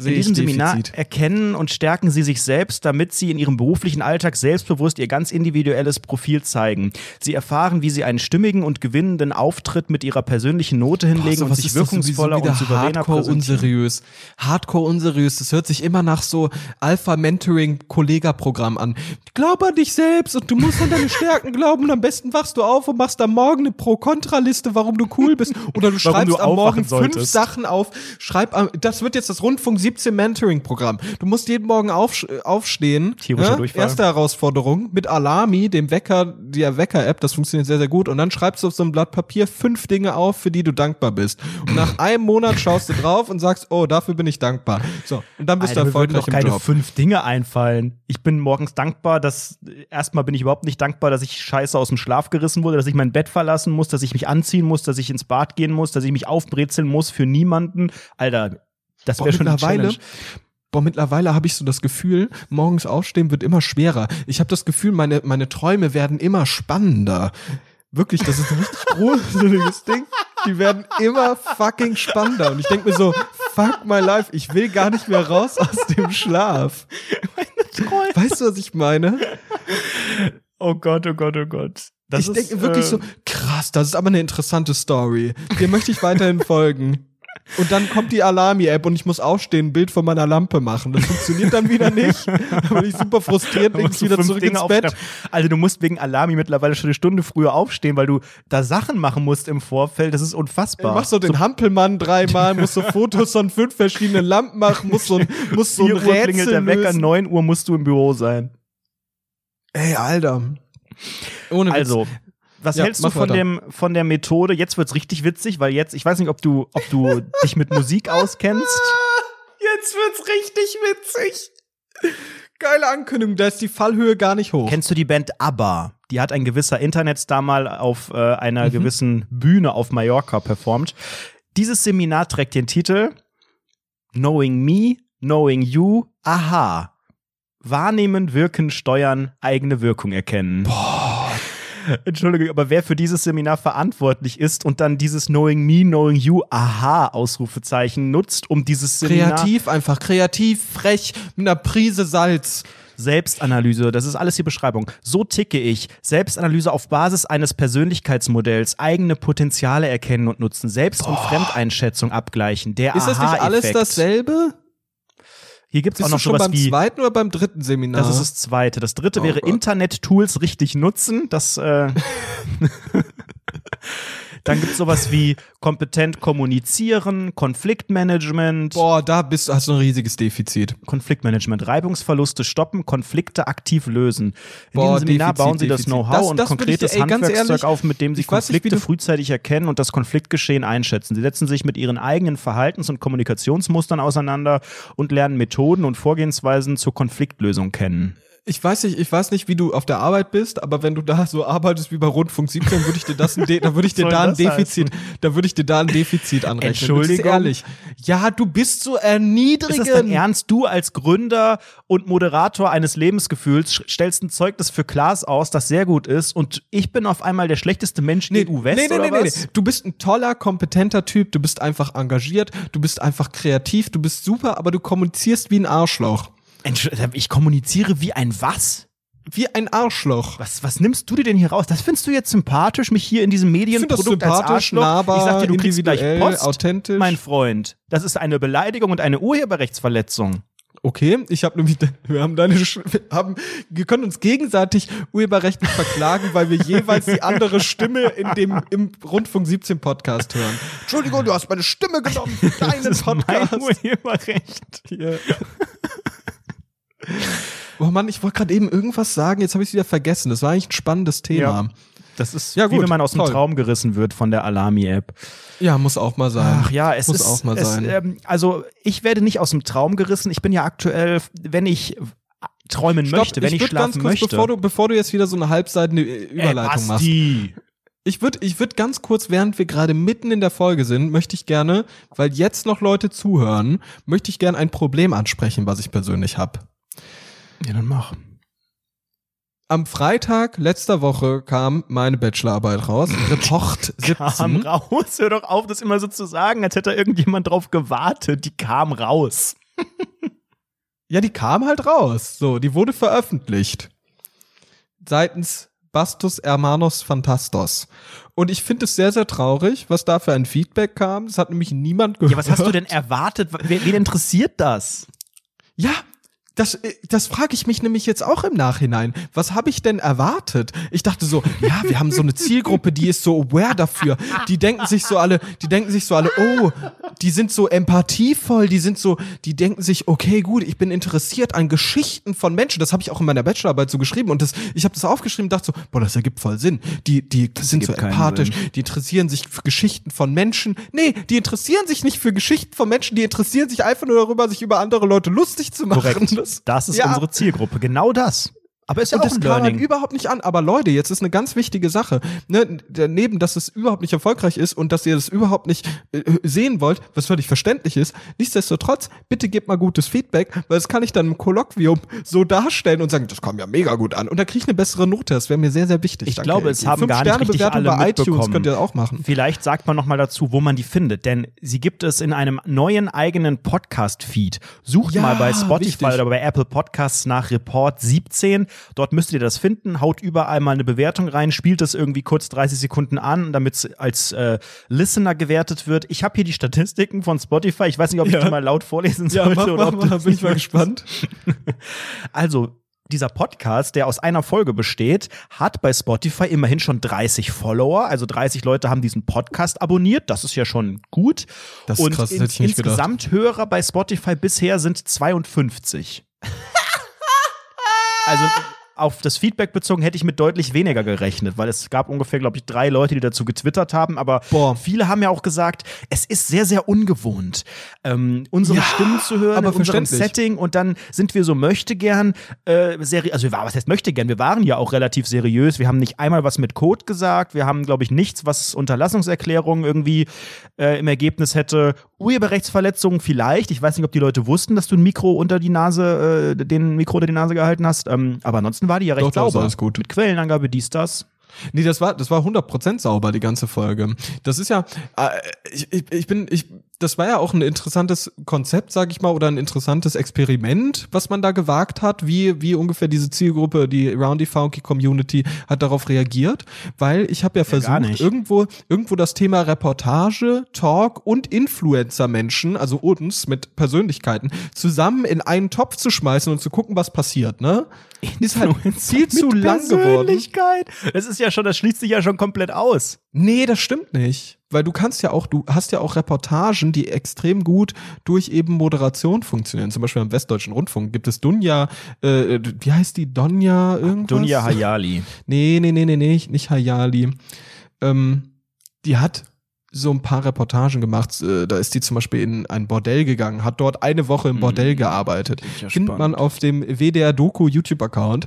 In diesem Seminar erkennen und stärken Sie sich selbst, damit Sie in Ihrem beruflichen Alltag selbstbewusst Ihr ganz individuelles Profil zeigen. Sie erfahren, wie Sie einen stimmigen und gewinnenden Auftritt mit Ihrer persönlichen Note hinlegen und sich wirkungsvoller und souveräner Hardcore unseriös. Hardcore unseriös. Das hört sich immer nach so Alpha-Mentoring-Kollega-Programm an. Glaub an dich selbst und du musst an deine Stärken glauben. Und am besten wachst du auf und machst am Morgen eine Pro-Kontra-Liste, warum du cool bist. Oder du schreibst du am Morgen fünf. Sachen auf. Schreib am, das wird jetzt das Rundfunk 17 Mentoring-Programm. Du musst jeden Morgen auf, aufstehen. Tierischer Durchfall. Erste Herausforderung mit Alami, dem Wecker, der Wecker-App. Das funktioniert sehr, sehr gut. Und dann schreibst du auf so ein Blatt Papier fünf Dinge auf, für die du dankbar bist. Und nach einem Monat schaust du drauf und sagst, oh, dafür bin ich dankbar. So. Und dann bist Alter, du mir würden erfolgreich doch im keine Job. fünf Dinge einfallen. Ich bin morgens dankbar, dass erstmal bin ich überhaupt nicht dankbar, dass ich scheiße aus dem Schlaf gerissen wurde, dass ich mein Bett verlassen muss, dass ich mich anziehen muss, dass ich ins Bad gehen muss, dass ich mich aufbrezeln muss für niemanden. Alter, das wäre schon eine mittlerweile, Challenge. boah, mittlerweile habe ich so das Gefühl, morgens aufstehen wird immer schwerer. Ich habe das Gefühl, meine, meine Träume werden immer spannender. Wirklich, das ist ein richtig <laughs> gruseliges Ding. Die werden immer fucking spannender. Und ich denke mir so, fuck my life, ich will gar nicht mehr raus aus dem Schlaf. Weißt du, was ich meine? Oh Gott, oh Gott, oh Gott. Das ich denke wirklich äh, so, krass, das ist aber eine interessante Story. Der möchte ich weiterhin folgen. Und dann kommt die Alarmi-App und ich muss aufstehen, ein Bild von meiner Lampe machen. Das funktioniert dann wieder nicht. Da bin ich super frustriert, <laughs> musst ich du wieder zurück Dinge ins Bett. Also du musst wegen Alami mittlerweile schon eine Stunde früher aufstehen, weil du da Sachen machen musst im Vorfeld. Das ist unfassbar. mach so den Hampelmann dreimal, muss so Fotos von fünf verschiedenen Lampen machen, muss so ein, muss so ein 4 Uhr klingelt Rätsel der Wecker, lösen. 9 Uhr musst du im Büro sein. Ey, Alter. Ohne Witz. Also, was Ja, hältst du von weiter. dem von der Methode? Jetzt wird's richtig witzig, weil jetzt, ich weiß nicht, ob du ob du <laughs> dich mit Musik auskennst. Jetzt wird's richtig witzig. Geile Ankündigung, da ist die Fallhöhe gar nicht hoch. Kennst du die Band ABBA? Die hat ein gewisser Internetstar mal auf äh, einer Mhm. gewissen Bühne auf Mallorca performt. Dieses Seminar trägt den Titel Knowing Me, Knowing You, Aha. Wahrnehmen, wirken, steuern, eigene Wirkung erkennen. Boah. <laughs> Entschuldigung, aber wer für dieses Seminar verantwortlich ist und dann dieses Knowing Me, Knowing You, Aha, Ausrufezeichen nutzt, um dieses Seminar Kreativ einfach, kreativ, frech, mit einer Prise Salz. Selbstanalyse, das ist alles die Beschreibung. So ticke ich. Selbstanalyse auf Basis eines Persönlichkeitsmodells, eigene Potenziale erkennen und nutzen, Selbst- und Fremdeinschätzung abgleichen. Der Ist das nicht alles dasselbe? Hier gibt's Bist auch noch schon sowas beim wie zweiten oder beim dritten Seminar? das ist das zweite. Das dritte Oh wäre. Internet-Tools richtig nutzen. Das, äh <laughs> <laughs> Dann gibt es sowas wie kompetent kommunizieren, Konfliktmanagement. Boah, da bist, hast du ein riesiges Defizit. Konfliktmanagement, Reibungsverluste stoppen, Konflikte aktiv lösen. In Boah, diesem Seminar Defizit, bauen Sie das. Know-how und das konkretes dir- ey, Handwerkszeug ehrlich, auf, mit dem Sie weiß Konflikte du- frühzeitig erkennen und das Konfliktgeschehen einschätzen. Sie setzen sich mit Ihren eigenen Verhaltens- und Kommunikationsmustern auseinander und lernen Methoden und Vorgehensweisen zur Konfliktlösung kennen. Ich weiß nicht, ich weiß nicht, wie du auf der Arbeit bist, aber wenn du da so arbeitest wie bei Rundfunk 17, würde ich dir das, ein De da würde ich <laughs> dir da ein Defizit, da würde ich dir da ein Defizit anrechnen. Entschuldigung? Ehrlich. Ja, du bist so Ist das erniedrigend. Ernst? Du als Gründer und Moderator eines Lebensgefühls stellst ein Zeugnis für Klaas aus, das sehr gut ist und ich bin auf einmal der schlechteste Mensch Nee, EU West nee, nee, oder nee, nee, was? nee. Du bist ein toller, kompetenter Typ, du bist einfach engagiert, du bist einfach kreativ, du bist super, aber du kommunizierst wie ein Arschloch. Ich kommuniziere wie ein was? Wie ein Arschloch. Was, was nimmst du dir denn hier raus? Das findest du jetzt sympathisch, mich hier in diesem Medienprodukt als sympathisch, Arschloch? nahbar, ich sag dir, du kriegst gleich Post, authentisch. mein Freund. Das ist eine Beleidigung und eine Urheberrechtsverletzung. Okay, ich habe nämlich, wir haben deine, haben, wir können uns gegenseitig urheberrechtlich verklagen, weil wir jeweils die andere Stimme in dem im Rundfunk 17 Podcast hören. Entschuldigung, du hast meine Stimme genommen, für <laughs> deinen Das ist mein Podcast. Urheberrecht. Hier. Oh Mann, ich wollte gerade eben irgendwas sagen, jetzt habe ich es wieder vergessen. Das war eigentlich ein spannendes Thema. Ja. Das ist, Ja, wie gut, wenn man aus dem. Traum gerissen wird von der Alami-App. Ja, muss auch mal sein. Ach ja, es muss ist auch mal es, sein. Ähm, also ich werde nicht aus dem Traum gerissen. Ich bin ja aktuell, wenn ich träumen Stopp, möchte, wenn ich, würd schlafen ganz kurz, möchte. Bevor du, bevor du jetzt wieder so eine halbseitende äh, Überleitung Ey, machst. Basti. Ich würde ich würd ganz kurz, während wir gerade mitten in der Folge sind, möchte ich gerne, weil jetzt noch Leute zuhören, möchte ich gerne ein Problem ansprechen, was ich persönlich habe. Ja, dann mach. Am Freitag letzter Woche kam meine Bachelorarbeit raus, <laughs> Report Kam 17. raus. Hör doch auf, das immer so zu sagen, als hätte da irgendjemand drauf gewartet. Die kam raus. <laughs> Ja, die kam halt raus. So, die wurde veröffentlicht. Seitens Bastus Hermanos Fantastos. Und ich finde es sehr, sehr traurig, was da für ein Feedback kam. Das hat nämlich niemand gehört. Ja, was hast du denn erwartet? Wen, wen interessiert das? Ja, das, äh, das frage ich mich nämlich jetzt auch im Nachhinein. Was habe ich denn erwartet? Ich dachte so, ja, wir haben so eine Zielgruppe, die ist so aware dafür. Die denken sich so alle, die denken sich so alle, oh, die sind so empathievoll, die sind so, die denken sich, okay, gut, ich bin interessiert an Geschichten von Menschen. Das habe ich auch in meiner Bachelorarbeit so geschrieben und das, ich habe das aufgeschrieben und dachte so, boah, das ergibt voll Sinn. Die, die sind so empathisch, Sinn. die interessieren sich für Geschichten von Menschen. Nee, die interessieren sich nicht für Geschichten von Menschen, die interessieren sich einfach nur darüber, sich über andere Leute lustig zu machen. Korrekt. Das, Das ist Ja. unsere Zielgruppe. Genau das. Aber ist ja und auch das ein kam halt Learning. überhaupt nicht an. Aber Leute, jetzt ist eine ganz wichtige Sache. Ne, daneben, dass es überhaupt nicht erfolgreich ist und dass ihr das überhaupt nicht äh, sehen wollt, was völlig verständlich ist. Nichtsdestotrotz, bitte gebt mal gutes Feedback, weil das kann ich dann im Kolloquium so darstellen und sagen, das kam ja mega gut an. Und da kriege ich eine bessere Note. Das wäre mir sehr, sehr wichtig. Ich Danke, glaube, es haben Fünf gar nicht richtig alle bei iTunes mitbekommen. könnt ihr auch machen. Vielleicht sagt man noch mal dazu, wo man die findet, denn sie gibt es in einem neuen eigenen Podcast-Feed. Sucht Ja, mal bei Spotify wichtig. oder bei Apple Podcasts nach Report 17. Dort müsst ihr das finden. Haut überall mal eine Bewertung rein, spielt das irgendwie kurz 30 Sekunden an, damit es als äh, Listener gewertet wird. Ich habe hier die Statistiken von Spotify. Ich weiß nicht, ob ich Ja. die mal laut vorlesen Ja, sollte mach oder mal, ob mach bin ich mal gespannt. <laughs> Also, dieser Podcast, der aus einer Folge besteht, hat bei Spotify immerhin schon 30 Follower. Also 30 Leute haben diesen Podcast abonniert. Das ist ja schon gut. Das ist Und krass, das hätte ich nicht gedacht. insgesamt Hörer bei Spotify bisher sind 52. also auf das Feedback bezogen hätte ich mit deutlich weniger gerechnet, weil es gab ungefähr, glaube ich, drei Leute, die dazu getwittert haben. Aber Boah. viele haben ja auch gesagt, es ist sehr, sehr ungewohnt, ähm, unsere Ja, Stimmen zu hören aber in unserem. Setting und dann sind wir so möchte gern äh, also wir waren, was heißt möchte gern, wir waren ja auch relativ seriös, wir haben nicht einmal was mit Code gesagt, wir haben glaube ich nichts, was Unterlassungserklärungen irgendwie äh, im Ergebnis hätte. Urheberrechtsverletzungen vielleicht, ich weiß nicht, ob die Leute wussten, dass du ein Mikro unter die Nase, äh, den Mikro unter die Nase gehalten hast, ähm, aber ansonsten war die ja recht Doch, doch, sauber. alles gut. Mit Quellenangabe, dies, das. Nee, das war, das war 100% sauber, die ganze Folge. Das ist ja, äh, ich, ich, ich bin, ich, das war ja auch ein interessantes Konzept, sag ich mal, oder ein interessantes Experiment, was man da gewagt hat, wie, wie ungefähr diese Zielgruppe, die Roundy Funky Community hat darauf reagiert, weil ich habe ja versucht, irgendwo, irgendwo das Thema Reportage, Talk und Influencer-Menschen, also uns mit Persönlichkeiten, zusammen in einen Topf zu schmeißen und zu gucken, was passiert, ne? Ist halt viel zu lang geworden. Das ist ja schon, das schließt sich ja schon komplett aus. Nee, das stimmt nicht. Weil du kannst ja auch, du hast ja auch Reportagen, die extrem gut durch eben Moderation funktionieren. Zum Beispiel am Westdeutschen Rundfunk gibt es Dunja, äh, wie heißt die? Donja irgendwas? Dunja <laughs> Hayali. Nee, nee, nee, nee, nee, nicht Hayali. Ähm, die hat so ein paar Reportagen gemacht. Äh, da ist die zum Beispiel in ein Bordell gegangen, hat dort eine Woche im Bordell mhm. gearbeitet. Ja Findet man auf dem WDR Doku YouTube-Account.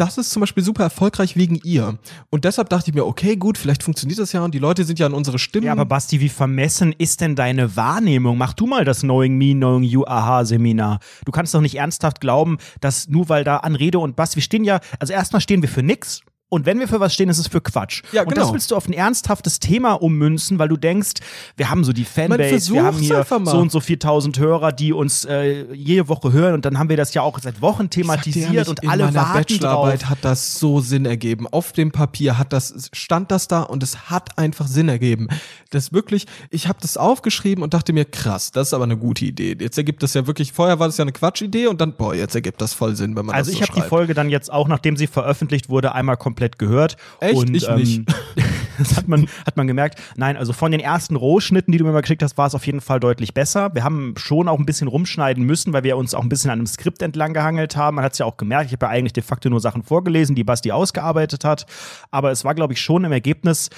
Das ist zum Beispiel super erfolgreich wegen ihr. Und deshalb dachte ich mir, okay, gut, vielleicht funktioniert das ja und die Leute sind ja an unsere Stimmen. Ja, aber Basti, wie vermessen ist denn deine Wahrnehmung? Mach du mal das Knowing Me, Knowing You Aha Seminar. Du kannst doch nicht ernsthaft glauben, dass nur weil da Anrede und Bass, wir stehen ja, also erstmal stehen wir für nix und wenn wir für was stehen, ist es für Quatsch. Ja, genau. Und das genau. willst du auf ein ernsthaftes Thema ummünzen, weil du denkst, wir haben so die Fanbase, wir haben hier so und so 4000 Hörer, die uns äh, jede Woche hören und dann haben wir das ja auch seit Wochen thematisiert ehrlich, und alle in meiner warten Bachelorarbeit drauf. hat das so Sinn ergeben. Auf dem Papier hat das stand das da und es hat einfach Sinn ergeben. Das wirklich, ich habe das aufgeschrieben und dachte mir, krass, das ist aber eine gute Idee. Jetzt ergibt das ja wirklich, vorher war das ja eine Quatschidee und dann, boah, jetzt ergibt das voll Sinn, wenn man also das so Also ich habe die Folge dann jetzt auch, nachdem sie veröffentlicht wurde, einmal komplett komplett gehört. Echt? Und, ich ähm, nicht. <laughs> das hat man, hat man gemerkt. Nein, also von den ersten Rohschnitten, die du mir mal geschickt hast, war es auf jeden Fall deutlich besser. Wir haben schon auch ein bisschen rumschneiden müssen, weil wir uns auch ein bisschen an einem Skript entlang gehangelt haben. Man hat es ja auch gemerkt. Ich habe ja eigentlich de facto nur Sachen vorgelesen, die Basti ausgearbeitet hat. Aber es war, glaube ich, schon im Ergebnis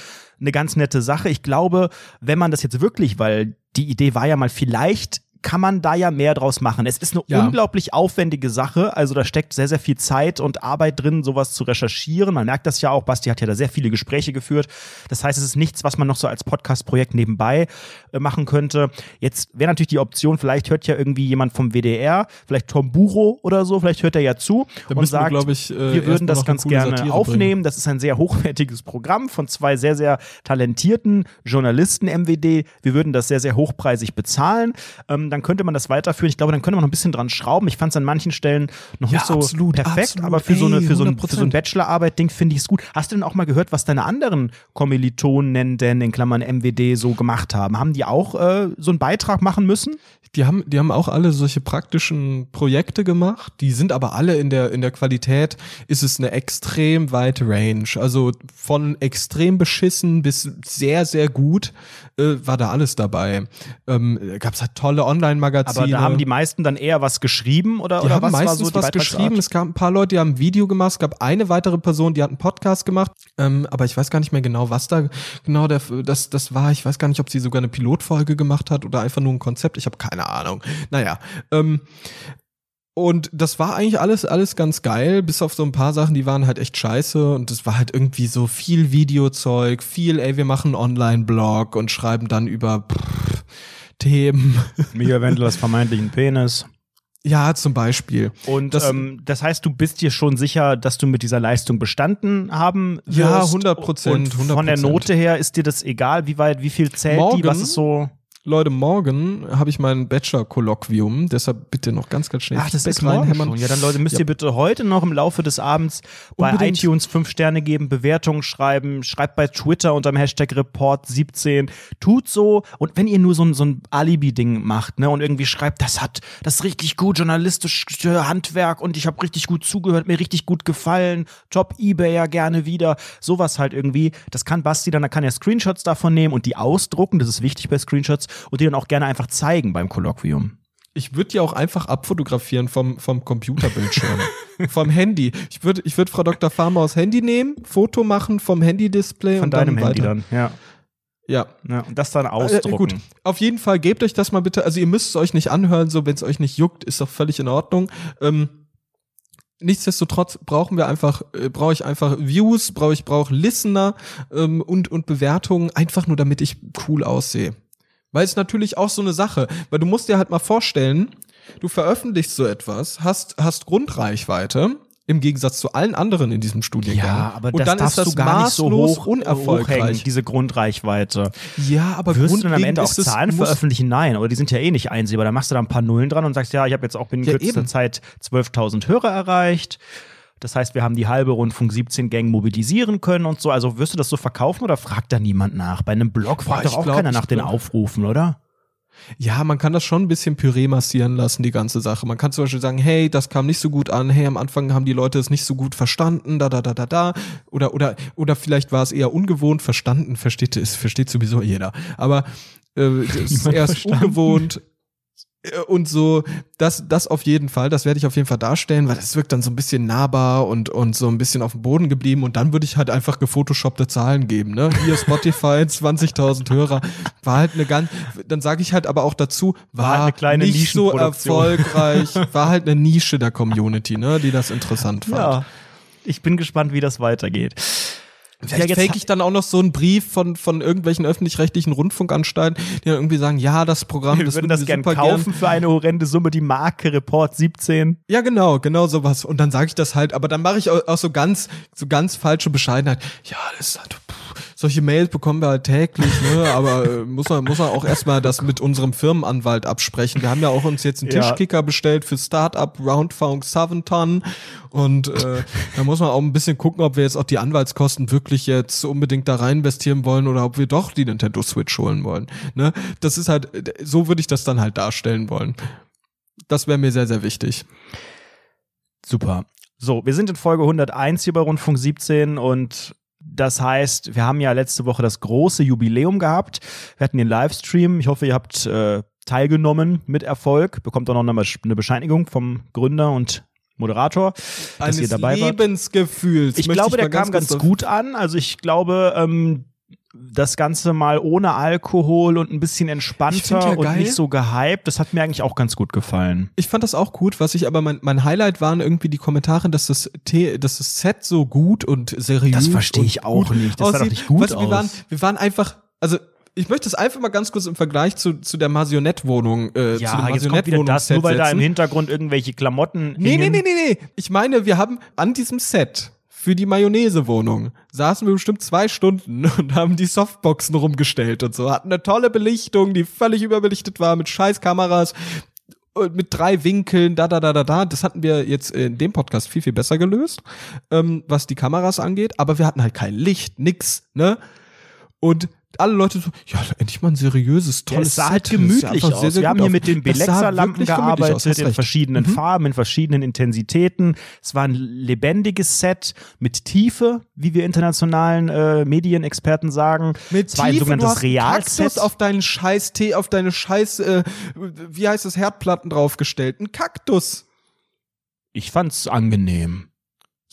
eine ganz nette Sache. Ich glaube, wenn man das jetzt wirklich, weil die Idee war ja mal vielleicht kann man da ja mehr draus machen. Es ist eine ja. unglaublich aufwendige Sache. Also da steckt sehr, sehr viel Zeit und Arbeit drin, sowas zu recherchieren. Man merkt das ja auch. Basti hat ja da sehr viele Gespräche geführt. Das heißt, es ist nichts, was man noch so als Podcast-Projekt nebenbei äh, machen könnte. Jetzt wäre natürlich die Option, vielleicht hört ja irgendwie jemand vom WDR, vielleicht Tom Buro oder so, vielleicht hört er ja zu da und sagt, wir, ich, äh, wir würden das ganz gerne Satire aufnehmen. Bringen. Das ist ein sehr hochwertiges Programm von zwei sehr, sehr talentierten Journalisten MWD. Wir würden das sehr, sehr hochpreisig bezahlen. Ähm, dann könnte man das weiterführen. Ich glaube, dann könnte man noch ein bisschen dran schrauben. Ich fand es an manchen Stellen noch ja, nicht so absolut, perfekt, absolut. aber für Ey, so eine für so ein, für so ein Bachelorarbeit-Ding finde ich es gut. Hast du denn auch mal gehört, was deine anderen Kommilitonen denn in Klammern MWD so gemacht haben? Haben die auch äh, so einen Beitrag machen müssen? Die haben, die haben auch alle solche praktischen Projekte gemacht. Die sind aber alle in der, in der Qualität ist es eine extrem weite Range. Also von extrem beschissen bis sehr, sehr gut äh, war da alles dabei. Ähm, Gab es halt tolle Online-Magazine. Aber da haben die meisten dann eher was geschrieben oder, die oder haben was meistens war so was geschrieben. Es gab ein paar Leute, die haben ein Video gemacht. Es gab eine weitere Person, die hat einen Podcast gemacht. Ähm, aber ich weiß gar nicht mehr genau, was da genau der, das, das war. Ich weiß gar nicht, ob sie sogar eine Pilotfolge gemacht hat oder einfach nur ein Konzept. Ich habe keine keine Ahnung. Naja, ähm, und das war eigentlich alles, alles ganz geil, bis auf so ein paar Sachen, die waren halt echt scheiße. Und es war halt irgendwie so viel Videozeug, viel, ey, wir machen einen Online-Blog und schreiben dann über pff, Themen. <laughs> Mia Wendlers vermeintlichen Penis. Ja, zum Beispiel. Und das, ähm, das heißt, du bist dir schon sicher, dass du mit dieser Leistung bestanden haben wirst? Ja, 100 Prozent. Von der Note her ist dir das egal, wie weit, wie viel zählt Morgen, die? Was ist so? Leute, morgen habe ich mein Bachelor-Kolloquium, deshalb bitte noch ganz, ganz schnell. Ach, das ist morgen schon. Ja, dann Leute, müsst ja. ihr bitte heute noch im Laufe des Abends bei Unbedingt. iTunes fünf Sterne geben, Bewertungen schreiben, schreibt bei Twitter unter dem Hashtag Report17, tut so und wenn ihr nur so ein, so ein Alibi-Ding macht, ne, und irgendwie schreibt, das hat, das richtig gut, journalistisch Handwerk und ich habe richtig gut zugehört, mir richtig gut gefallen, Top Ebay ja gerne wieder, sowas halt irgendwie, das kann Basti dann, da kann er Screenshots davon nehmen und die ausdrucken, das ist wichtig bei Screenshots und die dann auch gerne einfach zeigen beim Kolloquium. Ich würde die auch einfach abfotografieren vom, vom Computerbildschirm. <laughs> vom Handy. Ich würde ich würd Frau Dr. Farmer aus Handy nehmen, Foto machen vom Handy-Display Von und deinem dann Handy dann, ja. Ja. ja. Und das dann ausdrucken. Äh, gut, auf jeden Fall gebt euch das mal bitte. Also ihr müsst es euch nicht anhören, so wenn es euch nicht juckt, ist doch völlig in Ordnung. Ähm, nichtsdestotrotz brauchen wir einfach, äh, brauche ich einfach Views, brauche ich brauche Listener ähm, und und Bewertungen, einfach nur damit ich cool aussehe. Weil es natürlich auch so eine Sache, weil du musst dir halt mal vorstellen, du veröffentlichst so etwas, hast, hast Grundreichweite, Im Gegensatz zu allen anderen in diesem Studiengang. Ja, aber und das dann darfst ist das du gar nicht so maßlos hoch, unerfolgreich. hochhängen, diese Grundreichweite. Ja, aber Wirst du dann am Ende auch Zahlen veröffentlichen? Nein, aber die sind ja eh nicht einsehbar. Da machst du da ein paar Nullen dran und sagst, ja, ich habe jetzt auch binnen Ja, kürzester. Zeit 12.000 Hörer erreicht. Das heißt, wir haben die halbe Rundfunk 17 Gang mobilisieren können und so. Also wirst du das so verkaufen oder fragt da niemand nach? Bei einem Blog fragt Boah, doch auch glaub, keiner nach den Aufrufen, oder? Ja, man kann das schon ein bisschen Püree massieren lassen, die ganze Sache. Man kann zum Beispiel sagen, hey, das kam nicht so gut an, hey, am Anfang haben die Leute es nicht so gut verstanden, da, da, da, da, da. Oder, oder, oder vielleicht war es eher ungewohnt, verstanden, versteht es, versteht sowieso jeder. Aber äh, es ist erst verstanden. ungewohnt. Äh, Und so, das, das auf jeden Fall, das werde ich auf jeden Fall darstellen, weil das wirkt dann so ein bisschen nahbar und, und so ein bisschen auf dem Boden geblieben und dann würde ich halt einfach gefotoshoppte Zahlen geben, ne? Hier Spotify, <laughs> 20.000 Hörer, war halt eine ganz, dann sage ich halt aber auch dazu, war, halt eine kleine nicht so erfolgreich, <laughs> war halt eine Nische der Community, ne, die das interessant fand. Ja. Ich bin gespannt, wie das weitergeht. Vielleicht jetzt fake ich dann auch noch so einen Brief von, von irgendwelchen öffentlich-rechtlichen Rundfunkanstalten, die dann irgendwie sagen, ja, das Programm, <laughs> Wir das würden würden das gern super kaufen für eine horrende Summe, die Marke Report 17. Ja, genau, genau sowas. Und dann sage ich das halt, aber dann mache ich auch, auch so ganz, so ganz falsche Bescheidenheit. Ja, das ist halt, puh, solche Mails bekommen wir halt täglich, ne? Aber äh, muss man, muss man auch erstmal das mit unserem Firmenanwalt absprechen. Wir haben ja auch uns jetzt einen Ja. Tischkicker bestellt für Startup Roundfound Saventon. Und äh, da muss man auch ein bisschen gucken, ob wir jetzt auch die Anwaltskosten wirklich jetzt unbedingt da rein investieren wollen oder ob wir doch die Nintendo Switch holen wollen. Ne? Das ist halt, so würde ich das dann halt darstellen wollen. Das wäre mir sehr, sehr wichtig. Super. So, wir sind in Folge 101 hier bei Rundfunk 17 und das heißt, wir haben ja letzte Woche das große Jubiläum gehabt. Wir hatten den Livestream. Ich hoffe, ihr habt äh, teilgenommen mit Erfolg. Bekommt auch noch eine eine Bescheinigung vom Gründer und Moderator, dass ihr Eines dabei wart. Lebensgefühls. Ich glaube, mal der kam ganz gut an. Also ich glaube, ähm, das Ganze mal ohne Alkohol und ein bisschen entspannter ja und geil. nicht so gehypt, das hat mir eigentlich auch ganz gut gefallen. Ich fand das auch gut, was ich aber mein, mein Highlight waren irgendwie die Kommentare, dass das, The dass das Set so gut und seriös Das verstehe ich auch nicht. Das sah doch aussieht. nicht gut weißt, du, wir aus. Waren, wir waren einfach, also ich möchte es einfach mal ganz kurz im Vergleich zu, zu der Masionette-Wohnung, äh, zu dem Ja, jetzt kommt wieder Masionette-Wohnungsset das, nur weil da im setzen. Hintergrund irgendwelche Klamotten Nee, nee, hingen. nee, nee, nee. Ich meine, wir haben an diesem Set für die Mayonnaise-Wohnung saßen wir bestimmt zwei Stunden <laughs> und haben die Softboxen rumgestellt und so. Hatten eine tolle Belichtung, die völlig überbelichtet war mit scheiß Kameras und mit drei Winkeln, da, da, da, da, da. Das hatten wir jetzt in dem Podcast viel, viel besser gelöst, ähm, was die Kameras angeht. Aber wir hatten halt kein Licht, nix, ne? Und alle Leute so, ja, endlich mal ein seriöses, Ja, tolles es sah halt ja gemütlich aus. sehr, sehr wir haben hier aus. mit den Belexa-Lampen aus, gearbeitet, in recht. verschiedenen Farben, in verschiedenen Intensitäten. Es war ein lebendiges Set mit Tiefe, wie wir internationalen äh, Medienexperten sagen. Mit es war ein Tiefe, du sogenanntes Realset. auf deinen scheiß Tee, auf deine scheiß, äh, wie heißt das, Herdplatten draufgestellt. Ein Kaktus. Ich fand's angenehm.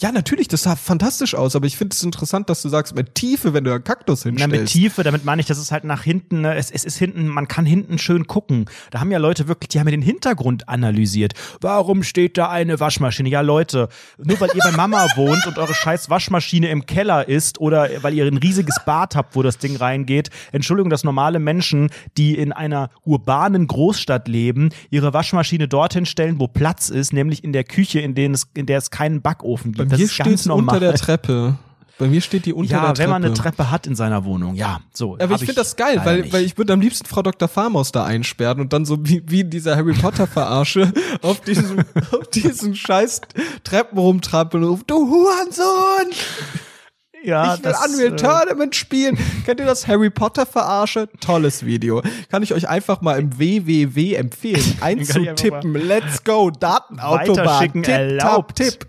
Ja, natürlich, das sah fantastisch aus, aber ich finde es interessant, dass du sagst, mit Tiefe, wenn du einen Kaktus Na, hinstellst. mit Tiefe, damit meine ich, das ist halt nach hinten, ne, es, es ist hinten, man kann hinten schön gucken. Da haben ja Leute wirklich, die haben ja den Hintergrund analysiert. Warum steht da eine Waschmaschine? Ja, Leute, nur weil ihr bei Mama <laughs> wohnt und eure scheiß Waschmaschine im Keller ist oder weil ihr ein riesiges Bad habt, wo das Ding reingeht. Entschuldigung, dass normale Menschen, die in einer urbanen Großstadt leben, ihre Waschmaschine dorthin stellen, wo Platz ist, nämlich in der Küche, in, denen es, in der es keinen Backofen gibt. Das mir steht unter der Treppe. Bei mir steht die unter der ja, Treppe. wenn man eine Treppe hat in seiner Wohnung, ja, so. Aber ich finde das geil, weil, nicht. weil ich würde am liebsten Frau Dr. Farmaus da einsperren und dann so wie, wie dieser Harry Potter Verarsche <laughs> auf diesem, <laughs> auf diesen scheiß Treppen rumtrampeln und rufen, du Hurensohn! ja, ich will das, Unreal äh, Tournament spielen. Kennt ihr das Harry Potter Verarsche? Tolles Video. Kann ich euch einfach mal im WWW empfehlen, <laughs> einzutippen. Let's go, Datenautobahn. Weiterschicken Tipp, erlaubt. Tipp.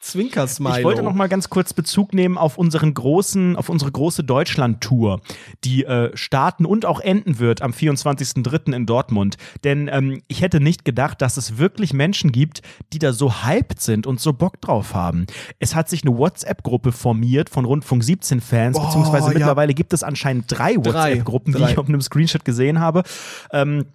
Zwinkersmile. Ich wollte noch mal ganz kurz Bezug nehmen auf unseren großen, auf unsere große Deutschland-Tour, die äh, starten und auch enden wird am 24.03. in Dortmund. Denn ähm, ich hätte nicht gedacht, dass es wirklich Menschen gibt, die da so hyped sind und so Bock drauf haben. Es hat sich eine WhatsApp-Gruppe formiert von Rundfunk 17 Fans, Oh, beziehungsweise ja. mittlerweile gibt es anscheinend drei Drei. WhatsApp-Gruppen, die ich auf einem Screenshot gesehen habe. Ähm,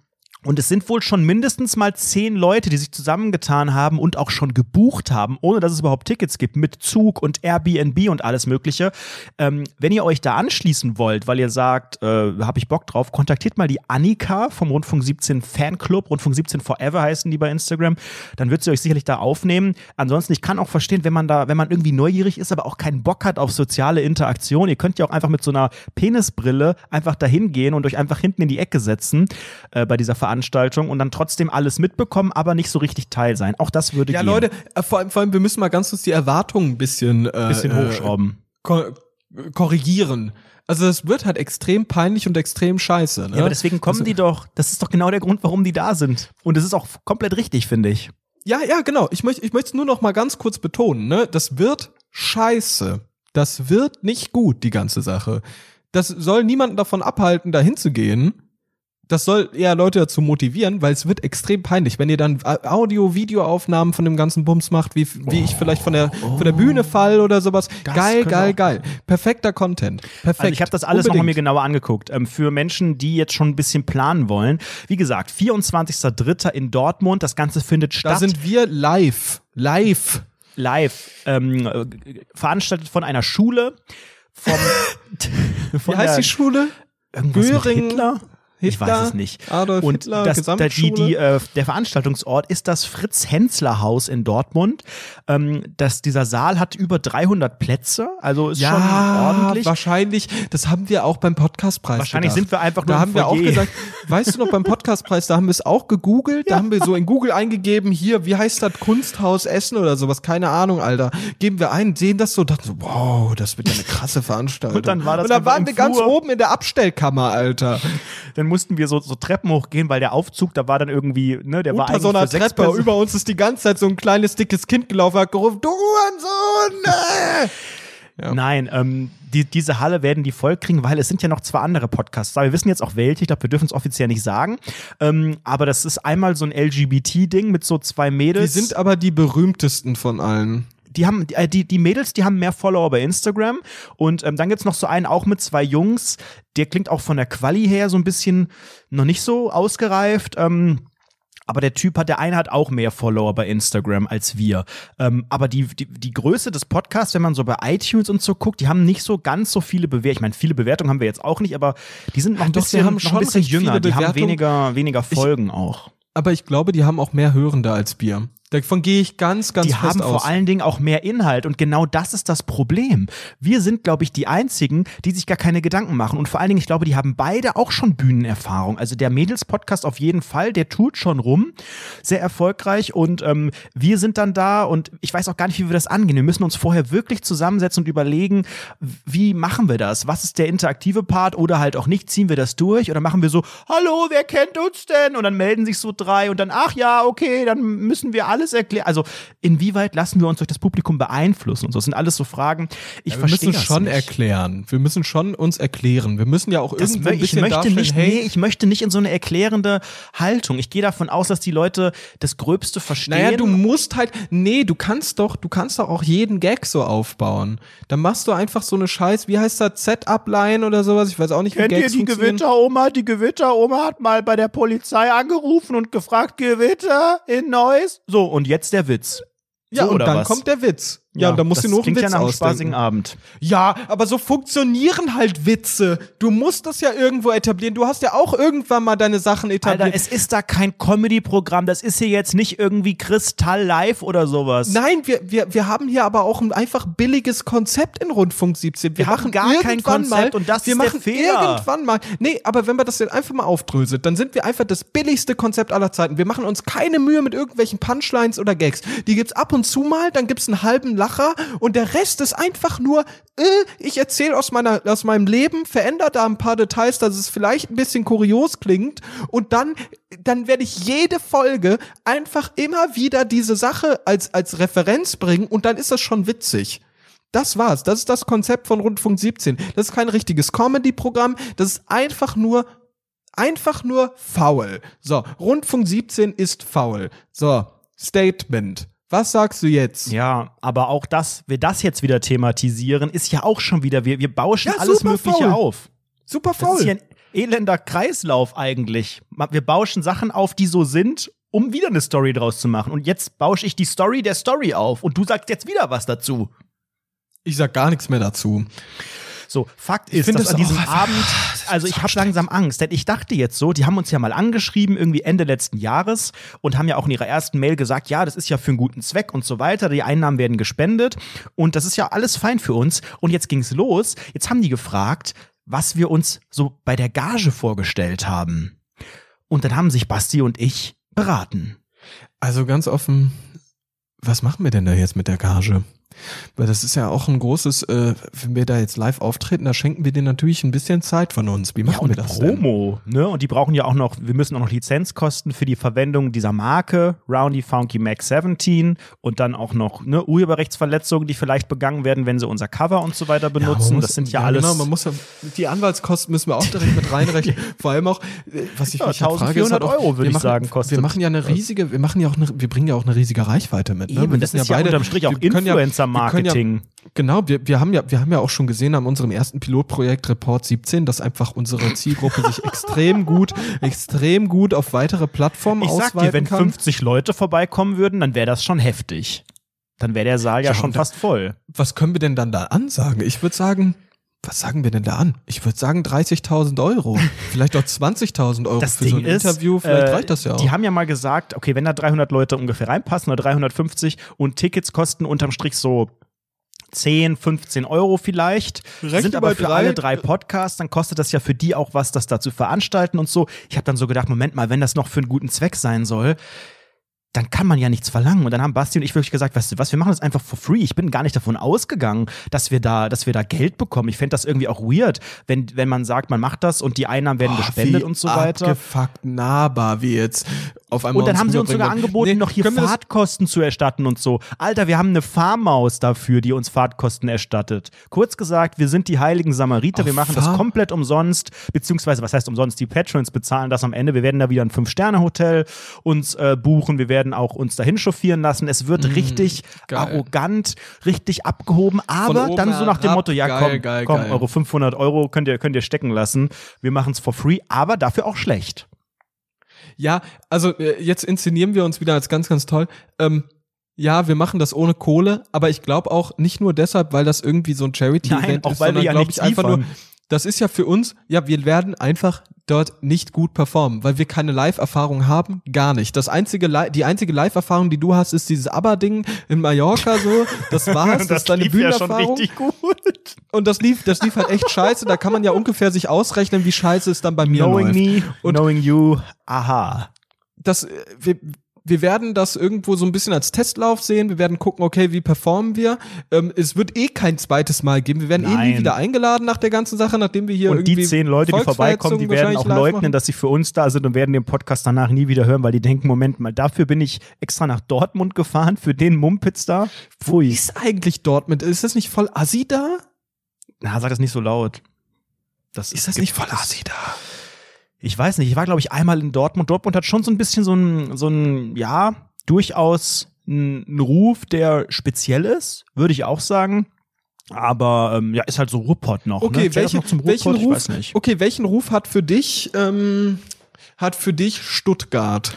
Und es sind wohl schon mindestens mal zehn Leute, die sich zusammengetan haben und auch schon gebucht haben, ohne dass es überhaupt Tickets gibt, mit Zug und Airbnb und alles Mögliche. Ähm, wenn ihr euch da anschließen wollt, weil ihr sagt, äh, habe ich Bock drauf, kontaktiert mal die Annika vom Rundfunk 17 Fanclub, Rundfunk 17 Forever heißen die bei Instagram. Dann wird sie euch sicherlich da aufnehmen. Ansonsten, ich kann auch verstehen, wenn man da, wenn man irgendwie neugierig ist, aber auch keinen Bock hat auf soziale Interaktion. Ihr könnt ja auch einfach mit so einer Penisbrille einfach dahin gehen und euch einfach hinten in die Ecke setzen äh, bei dieser Veranstaltung Veranstaltung und dann trotzdem alles mitbekommen, aber nicht so richtig Teil sein. Auch das würde ja, gehen. Ja, Leute, äh, vor allem, vor allem, wir müssen mal ganz kurz die Erwartungen ein bisschen, äh, bisschen hochschrauben. Ko korrigieren. Also es wird halt extrem peinlich und extrem scheiße. Ne? Ja, aber deswegen kommen also, die doch. Das ist doch genau der Grund, warum die da sind. Und es ist auch komplett richtig, finde ich. Ja, ja, genau. Ich möchte ich möchte nur noch mal ganz kurz betonen. Ne? Das wird scheiße. Das wird nicht gut, die ganze Sache. Das soll niemanden davon abhalten, dahin zu gehen das soll eher Leute dazu motivieren, weil es wird extrem peinlich, wenn ihr dann Audio, Videoaufnahmen von dem ganzen Bums macht, wie, wie oh, ich vielleicht von der von der Bühne fall oder sowas. Geil, geil, geil. Perfekter Content. Perfekt. Also ich habe das alles nochmal mir genauer angeguckt. Ähm, für Menschen, die jetzt schon ein bisschen planen wollen. Wie gesagt, 24.03. in Dortmund. Das Ganze findet statt. Da sind wir live. Live. Live. Ähm, äh, veranstaltet von einer Schule. Vom, <laughs> <laughs> von wie heißt die Schule? Göring. Hitler? Hitler, ich weiß es nicht. Adolf und Hitler, das, die, die, äh, der Veranstaltungsort ist das Fritz-Hensler-Haus in Dortmund. Ähm, das, dieser Saal hat über 300 Plätze, also ist ja, schon ordentlich. wahrscheinlich, das haben wir auch beim Podcastpreis Wahrscheinlich gedacht. sind wir einfach nur Da haben wir auch gesagt, weißt du noch, beim Podcastpreis, da haben wir es auch gegoogelt, ja. da haben wir so in Google eingegeben, hier, wie heißt das, Kunsthaus Essen oder sowas, keine Ahnung, Alter. Geben wir ein, sehen das so, dachten so, wow, das wird ja eine krasse Veranstaltung. <laughs> Und dann war das Und dann waren wir ganz oben in der Abstellkammer, Alter. Dann mussten wir so, so Treppen hochgehen, weil der Aufzug, da war dann irgendwie, ne, der Unter war eigentlich so einer Treppe. Personen. Über uns ist die ganze Zeit so ein kleines, dickes Kind gelaufen, hat gerufen, du Hurensohn! <laughs> Äh! Ja. Nein, ähm, die, diese Halle werden die voll kriegen, weil es sind ja noch zwei andere Podcasts. Aber wir wissen jetzt auch welche, ich glaube, wir dürfen es offiziell nicht sagen. Ähm, aber das ist einmal so ein LGBT-Ding mit so zwei Mädels. Die sind aber die berühmtesten von allen die haben äh, die die Mädels, die haben mehr Follower bei Instagram und ähm, dann gibt's noch so einen auch mit zwei Jungs, der klingt auch von der Quali her so ein bisschen noch nicht so ausgereift. Ähm, aber der Typ hat, der eine hat auch mehr Follower bei Instagram als wir. Ähm, aber die, die, die Größe des Podcasts, wenn man so bei iTunes und so guckt, die haben nicht so ganz so viele Bewertungen. Ich meine, viele Bewertungen haben wir jetzt auch nicht, aber die sind noch ein Doch, bisschen, haben noch ein bisschen jünger. Die haben weniger, weniger Folgen ich, auch. Aber ich glaube, die haben auch mehr Hörende als wir. Davon gehe ich ganz, ganz die haben aus. vor allen Dingen auch mehr Inhalt und genau das ist das Problem. Wir sind, glaube ich, die einzigen, die sich gar keine Gedanken machen und vor allen Dingen, ich glaube, die haben beide auch schon Bühnenerfahrung. Also der Mädels-Podcast auf jeden Fall, der tut schon rum, sehr erfolgreich und ähm, wir sind dann da und ich weiß auch gar nicht, wie wir das angehen. Wir müssen uns vorher wirklich zusammensetzen und überlegen, wie machen wir das? Was ist der interaktive Part oder halt auch nicht? Ziehen wir das durch oder machen wir so, hallo, wer kennt uns denn? Und dann melden sich so drei und dann, ach ja, okay, dann müssen wir alle alles erklären. Also inwieweit lassen wir uns durch das Publikum beeinflussen und so? Das sind alles so Fragen. Ich ja, wir verstehe müssen schon nicht. erklären. Wir müssen schon uns erklären. Wir müssen ja auch Das irgendwo ich bisschen möchte nicht, darstellen, nee, hey, ich möchte nicht in so eine erklärende Haltung. Ich gehe davon aus, dass die Leute das Gröbste verstehen. Naja, du musst halt, nee, du kannst doch, du kannst doch auch jeden Gag so aufbauen. Dann machst du einfach so eine Scheiß, wie heißt das, Setup-Line oder sowas, ich weiß auch nicht, wie Kennt ihr Gags die funktionieren. Gewitteroma? Die Gewitteroma hat mal bei der Polizei angerufen und gefragt, Gewitter in Neuss? So, und jetzt der Witz. Ja, so, und dann was? kommt der Witz. Ja, und dann musst du nur einen Witz ja nach einem spaßigen Abend. Ja, aber so funktionieren halt Witze. Du musst das ja irgendwo etablieren. Du hast ja auch irgendwann mal deine Sachen etabliert. Alter, es ist da kein Comedy-Programm. Das ist hier jetzt nicht irgendwie Kristall live oder sowas. Nein, wir, wir, wir haben hier aber auch ein einfach billiges Konzept in Rundfunk 17. Wir, Wir haben machen gar kein Konzept mal, und das wir ist der machen Fehler. irgendwann mal. Nee, aber wenn man das jetzt einfach mal aufdröselt, dann sind wir einfach das billigste Konzept aller Zeiten. Wir machen uns keine Mühe mit irgendwelchen Punchlines oder Gags. Die gibt's ab und zu mal, dann gibt's einen halben Lacher und der Rest ist einfach nur, äh, ich erzähle aus meiner aus meinem Leben, verändere da ein paar Details, dass es vielleicht ein bisschen kurios klingt und dann dann werde ich jede Folge einfach immer wieder diese Sache als als Referenz bringen und dann ist das schon witzig. Das war's. Das ist das Konzept von Rundfunk 17. Das ist kein richtiges Comedy-Programm. Das ist einfach nur, einfach nur faul. So, Rundfunk 17 ist faul. So, Statement. Was sagst du jetzt? Ja, aber auch das, wir das jetzt wieder thematisieren, ist ja auch schon wieder, wir, wir bauschen Ja, alles Mögliche faul. auf. Super Das faul. ist ja, elender Kreislauf eigentlich. Wir bauschen Sachen auf, die so sind, um wieder eine Story draus zu machen. Und jetzt bausche ich die Story der Story auf und du sagst jetzt wieder was dazu. Ich sag gar nichts mehr dazu. So, Fakt ist, dass das an diesem Abend, also ich habe langsam Angst, denn ich dachte jetzt so, die haben uns ja mal angeschrieben, irgendwie Ende letzten Jahres und haben ja auch in ihrer ersten Mail gesagt, ja, das ist ja für einen guten Zweck und so weiter, die Einnahmen werden gespendet und das ist ja alles fein für uns. Und jetzt ging's los, jetzt haben die gefragt, was wir uns so bei der Gage vorgestellt haben. Und dann haben sich Basti und ich beraten. Also ganz offen, was machen wir denn da jetzt mit der Gage? Weil das ist ja auch ein großes, äh, wenn wir da jetzt live auftreten, da schenken wir denen natürlich ein bisschen Zeit von uns. Wie machen Ja, wir das denn? Promo, ne? Und die brauchen ja auch noch, wir müssen auch noch Lizenzkosten für die Verwendung dieser Marke, Roundy Funky Mac 17 und dann auch noch ne, Urheberrechtsverletzungen, die vielleicht begangen werden, wenn sie unser Cover und so weiter Ja, benutzen. muss- das sind ja, alles. Genau, man muss ja, die Anwaltskosten müssen wir auch direkt mit reinrechnen. <laughs> Vor allem auch, äh, was ich Ja, mich halt frage, 1400 halt Euro, würde ich machen, sagen, kostet Wir machen ja eine riesige, wir machen ja auch eine, wir bringen ja auch eine riesige Reichweite mit. Ne? Eben, wir das ist ja unterm Strich auch wir können ja- genau, wir, wir haben ja, wir haben ja auch schon gesehen an unserem ersten Pilotprojekt Report 17, dass einfach unsere Zielgruppe sich extrem gut, <laughs> extrem gut auf weitere Plattformen ich sag ausweiten dir, wenn kann. 50 Leute vorbeikommen würden, dann wäre das schon heftig. Dann wäre der Saal ja, Ja, schon fast voll. Was können wir denn dann da ansagen? Ich würde sagen, was sagen wir denn da an? Ich würde sagen 30.000 Euro. Vielleicht auch 20.000 Euro Das für Ding so ein ist, Interview. Vielleicht äh, reicht das ja auch. Die haben ja mal gesagt, okay, wenn da 300 Leute ungefähr reinpassen oder 350 und Tickets kosten unterm Strich so 10, 15 Euro vielleicht, Rechne sind aber für drei- alle drei Podcasts, dann kostet das ja für die auch was, das da zu veranstalten und so. Ich habe dann so gedacht, Moment mal, wenn das noch für einen guten Zweck sein soll, dann kann man ja nichts verlangen. Und dann haben Basti und ich wirklich gesagt, weißt du was, wir machen das einfach for free. Ich bin gar nicht davon ausgegangen, dass wir da, dass wir da Geld bekommen. Ich fände das irgendwie auch weird, wenn, wenn man sagt, man macht das und die Einnahmen werden Boah, gespendet und so weiter. Abgefuckt nahbar, wie jetzt auf einmal. Und dann haben sie uns sogar angeboten, Nee, noch hier das- Fahrtkosten zu erstatten und so. Alter, wir haben eine Farmmaus dafür, die uns Fahrtkosten erstattet. Kurz gesagt, wir sind die heiligen Samariter, Auf wir machen das Farm- komplett umsonst, beziehungsweise, was heißt umsonst? Die Patrons bezahlen das am Ende. Wir werden da wieder ein Fünf-Sterne-Hotel uns äh, buchen, wir werden auch uns dahin chauffieren lassen. Es wird richtig Mm, geil. arrogant, richtig abgehoben, aber dann so nach dem herab, Motto, ja geil, komm, geil, komm, eure 500 Euro könnt ihr, könnt ihr stecken lassen. Wir machen es for free, aber dafür auch schlecht. Ja, also äh, jetzt inszenieren wir uns wieder als ganz, ganz toll. Ähm, ja, wir machen das ohne Kohle, aber ich glaube auch nicht nur deshalb, weil das irgendwie so ein Charity-Event ist, sondern ja glaube ich einfach nur, liefern. das ist ja für uns, ja, wir werden einfach dort nicht gut performen, weil wir keine Live-Erfahrung haben, gar nicht. Das einzige, Li die einzige Live-Erfahrung, die du hast, ist dieses ABBA-Ding in Mallorca so, das war's, <laughs> das, ist deine lief ja schon Bühnenerfahrung. richtig gut. Und das lief, das lief halt echt scheiße, da kann man ja ungefähr sich ausrechnen, wie scheiße es dann bei mir Knowing läuft. me, Und- knowing you, aha. das, äh, wir, wir werden das irgendwo so ein bisschen als Testlauf sehen. Wir werden gucken, okay, wie performen wir. Ähm, es wird eh kein zweites Mal geben. Wir werden eh Nein. nie wieder eingeladen nach der ganzen Sache, nachdem wir hier Und irgendwie die zehn Leute, die vorbeikommen, die werden auch leugnen, machen. dass sie für uns da sind und werden den Podcast danach nie wieder hören, weil die denken, Moment mal, dafür bin ich extra nach Dortmund gefahren, für den Mumpitz da. Pfui. ist eigentlich Dortmund? Ist das nicht voll assi da? Na, sag das nicht so laut. Das Ist das nicht voll assi da? Ich weiß nicht, ich war, glaube ich, einmal in Dortmund. Dortmund hat schon so ein bisschen so ein, so ein ja, durchaus einen Ruf, der speziell ist, würde ich auch sagen. Aber ähm, ja, ist halt so Ruhrpott noch. Okay, ne? Zählt das welchen, noch zum welchen Ruhrpott? Ruf? Ich weiß nicht. Okay, welchen Ruf hat für dich ähm, hat für dich Stuttgart?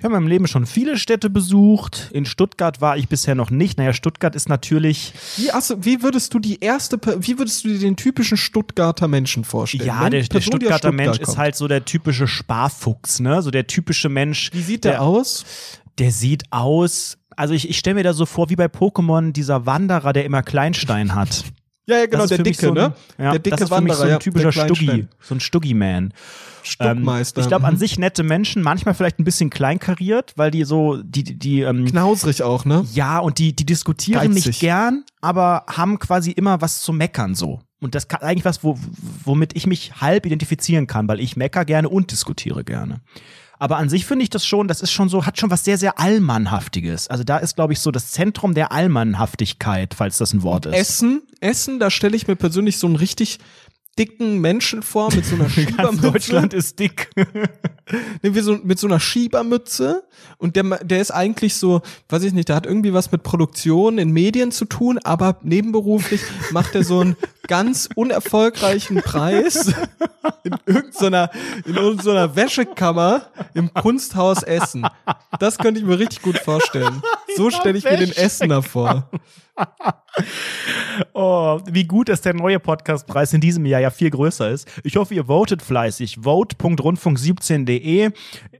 Ich habe in meinem Leben schon viele Städte besucht. In Stuttgart war ich bisher noch nicht. Naja, Stuttgart ist natürlich, Wie, achso, wie würdest du die erste, wie würdest du dir den typischen Stuttgarter Menschen vorstellen? ja, der, der Stuttgarter Mensch Stuttgart ist kommt. halt so der typische Sparfuchs, ne? So der typische Mensch. Wie sieht der, aus? Der sieht aus, also ich, ich stelle mir da so vor, wie bei Pokémon, dieser Wanderer, der immer Kleinstein hat. Ja, ja, genau, der mich Dicke, so ein, ne? Ja, der dicke das ist für mich Wanderer, so ein typischer Stuggi, so ein Stuggi-Man. Stuckmeister. ich glaube, an Mhm. sich nette Menschen, manchmal vielleicht ein bisschen kleinkariert, weil die so, die, die, die ähm, Knausrig auch, ne? ja, und die, die diskutieren Geizig. nicht gern, aber haben quasi immer was zu meckern so. Und das kann eigentlich was, wo, womit ich mich halb identifizieren kann, weil ich mecker gerne und diskutiere gerne. Aber an sich finde ich das schon, das ist schon so, hat schon was sehr, sehr Allmannhaftiges. Also da ist, glaube ich, so das Zentrum der Allmannhaftigkeit, falls das ein Wort ist. Essen, Essen, da stelle ich mir persönlich so einen richtig dicken Menschen vor mit so einer <laughs> Schiebermütze. Deutschland ist dick. <laughs> Nee, wie so, mit so einer Schiebermütze und der, der ist eigentlich so, weiß ich nicht, der hat irgendwie was mit Produktion in Medien zu tun, aber nebenberuflich macht er so einen <laughs> ganz unerfolgreichen Preis in irgendeiner, in irgendeiner Wäschekammer im Kunsthaus Essen. Das könnte ich mir richtig gut vorstellen. So stelle ich mir den Essener vor. Oh, wie gut, dass der neue Podcastpreis in diesem Jahr ja viel größer ist. Ich hoffe, ihr votet fleißig. Vote.rundfunk17.de.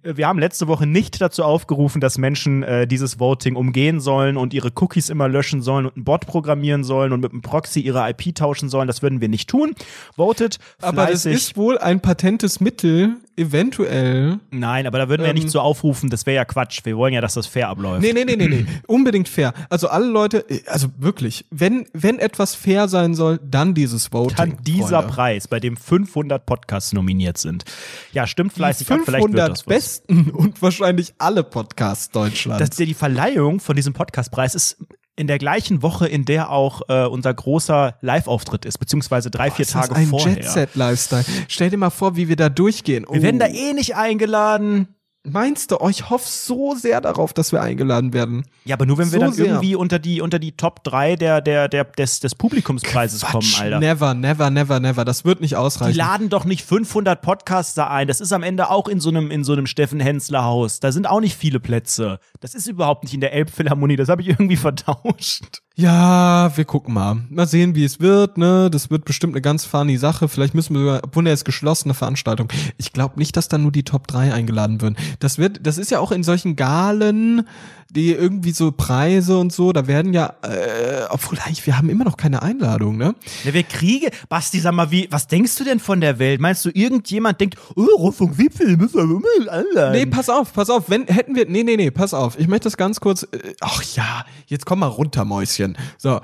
Wir haben letzte Woche nicht dazu aufgerufen, dass Menschen äh, dieses Voting umgehen sollen und ihre Cookies immer löschen sollen und einen Bot programmieren sollen und mit einem Proxy ihre IP tauschen sollen. Das würden wir nicht tun. Votet fleißig. Aber das ist wohl ein patentes Mittel, eventuell. Nein, aber da würden wir ja Ähm. nicht so aufrufen. Das wäre ja Quatsch. Wir wollen ja, dass das fair abläuft. Nee, nee, nee, nee, nee. <clears throat> Unbedingt fair. Also alle Leute, also wirklich, wenn, wenn etwas fair sein soll, dann dieses Voting. Dann dieser Freunde. Preis, bei dem 500 Podcasts nominiert sind. Ja, stimmt Die fleißig ab. Vielleicht wird 500 das was. besten <laughs> und wahrscheinlich alle Podcasts Deutschlands. dass die Verleihung von diesem Podcastpreis ist in der gleichen Woche, in der auch äh, unser großer Live-Auftritt ist, beziehungsweise drei, vier ist das Tage ein vorher. Jet-Set-Lifestyle. Stell dir mal vor, wie wir da durchgehen. Wir werden da eh nicht eingeladen. Meinst du, oh, ich hoffe so sehr darauf, dass wir eingeladen werden. Ja, aber nur wenn wir So dann sehr. irgendwie unter die, unter die Top 3 der, der, der, des, des Publikumspreises kommen, Quatsch, Alter. Never, never, never, never. Das wird nicht Die ausreichen. laden doch nicht 500 Podcaster ein. Das ist am Ende auch in so einem, in so einem Steffen Hensler Haus. Da sind auch nicht viele Plätze. Das ist überhaupt nicht in der Elbphilharmonie. Das habe ich irgendwie <laughs> vertauscht. Ja, wir gucken mal. Mal sehen, wie es wird, ne? Das wird bestimmt eine ganz funny Sache. Vielleicht müssen wir sogar, obwohl er ist geschlossene Veranstaltung. Ich glaube nicht, dass da nur die Top 3 eingeladen würden. Das wird, das ist ja auch in solchen Galen, die irgendwie so Preise und so, da werden ja, äh, obwohl eigentlich, wir haben immer noch keine Einladung, ne? Ja, wir kriegen, Basti, sag mal, wie, was denkst du denn von der Welt? Meinst du, irgendjemand denkt, oh, Rundfunk Wipfel, müssen wir einladen? Nee, pass auf, pass auf, wenn, hätten wir, nee, nee, nee, pass auf. Ich möchte das ganz kurz, äh, ach ja, jetzt komm mal runter, Mäuschen. So,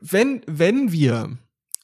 wenn, wenn wir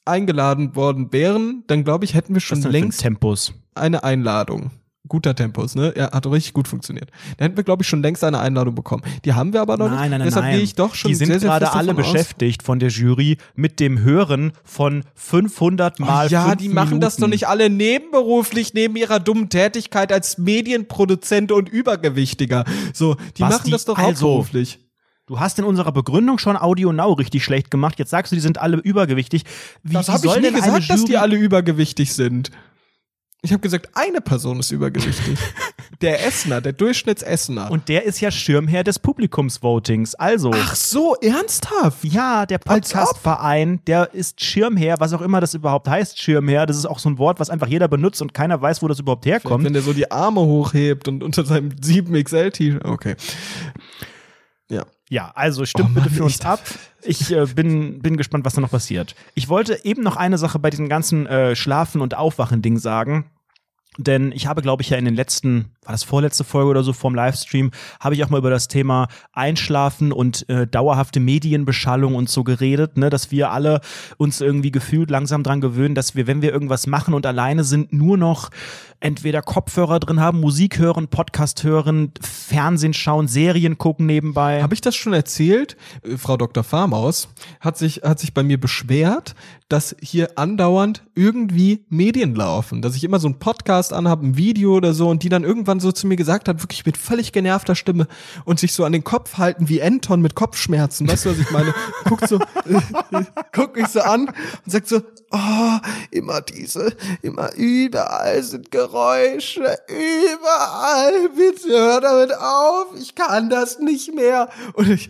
eingeladen worden wären, dann glaube ich, hätten wir schon für ein längst Tempus. eine Einladung. Guter Tempos, ne? Ja, hat richtig gut funktioniert. Da hätten wir, glaube ich, schon längst eine Einladung bekommen. Die haben wir aber noch Nein, nicht. nein, nein, Deshalb nein. gehe ich doch schon Die sind sehr, sehr gerade alle davon aus. beschäftigt von der Jury mit dem Hören von 500 mal Oh ja, die machen das doch Minuten. nicht alle nebenberuflich neben ihrer dummen Tätigkeit als Medienproduzent und Übergewichtiger. So, die Was, machen die- das doch also, hauptberuflich. Du hast in unserer Begründung schon Audio Now richtig schlecht gemacht. Jetzt sagst du, die sind alle übergewichtig. Wie, Das habe ich nie gesagt, dass die alle übergewichtig sind. Ich habe gesagt, eine Person ist übergewichtig. <laughs> der Essener, der Durchschnittsessener. Und der ist ja Schirmherr des Publikumsvotings. Also. Ach so, ernsthaft? Ja, der. Podcastverein, der ist Schirmherr, was auch immer das überhaupt heißt, Schirmherr. Das ist auch so ein Wort, was einfach jeder benutzt und keiner weiß, wo das überhaupt herkommt. Wenn der so die Arme hochhebt und unter seinem 7XL-T-Shirt. Okay. Ja. Ja, also stimmt Oh bitte Mann, für uns ab. <laughs> Ich äh, bin, bin gespannt, was da noch passiert. Ich wollte eben noch eine Sache bei diesem ganzen äh, Schlafen- und Aufwachen-Ding sagen. Denn ich habe, glaube ich, ja in den letzten, war das vorletzte Folge oder so vom Livestream, habe ich auch mal über das Thema Einschlafen und äh, dauerhafte Medienbeschallung und so geredet, ne, dass wir alle uns irgendwie gefühlt langsam dran gewöhnen, dass wir, wenn wir irgendwas machen und alleine sind, nur noch entweder Kopfhörer drin haben, Musik hören, Podcast hören, Fernsehen schauen, Serien gucken nebenbei. Habe ich das schon erzählt? Äh, Frau Dr. Farmaus hat sich, hat sich bei mir beschwert, dass hier andauernd irgendwie Medien laufen. Dass ich immer so einen Podcast anhabe, ein Video oder so und die dann irgendwann so zu mir gesagt hat, wirklich mit völlig genervter Stimme und sich so an den Kopf halten wie Anton mit Kopfschmerzen. Weißt du, was ich meine? Guckt so, <laughs> guckt mich so an und sagt so, oh, immer diese, immer überall sind Geräusche, überall, bitte hör damit auf, ich kann das nicht mehr. Und ich,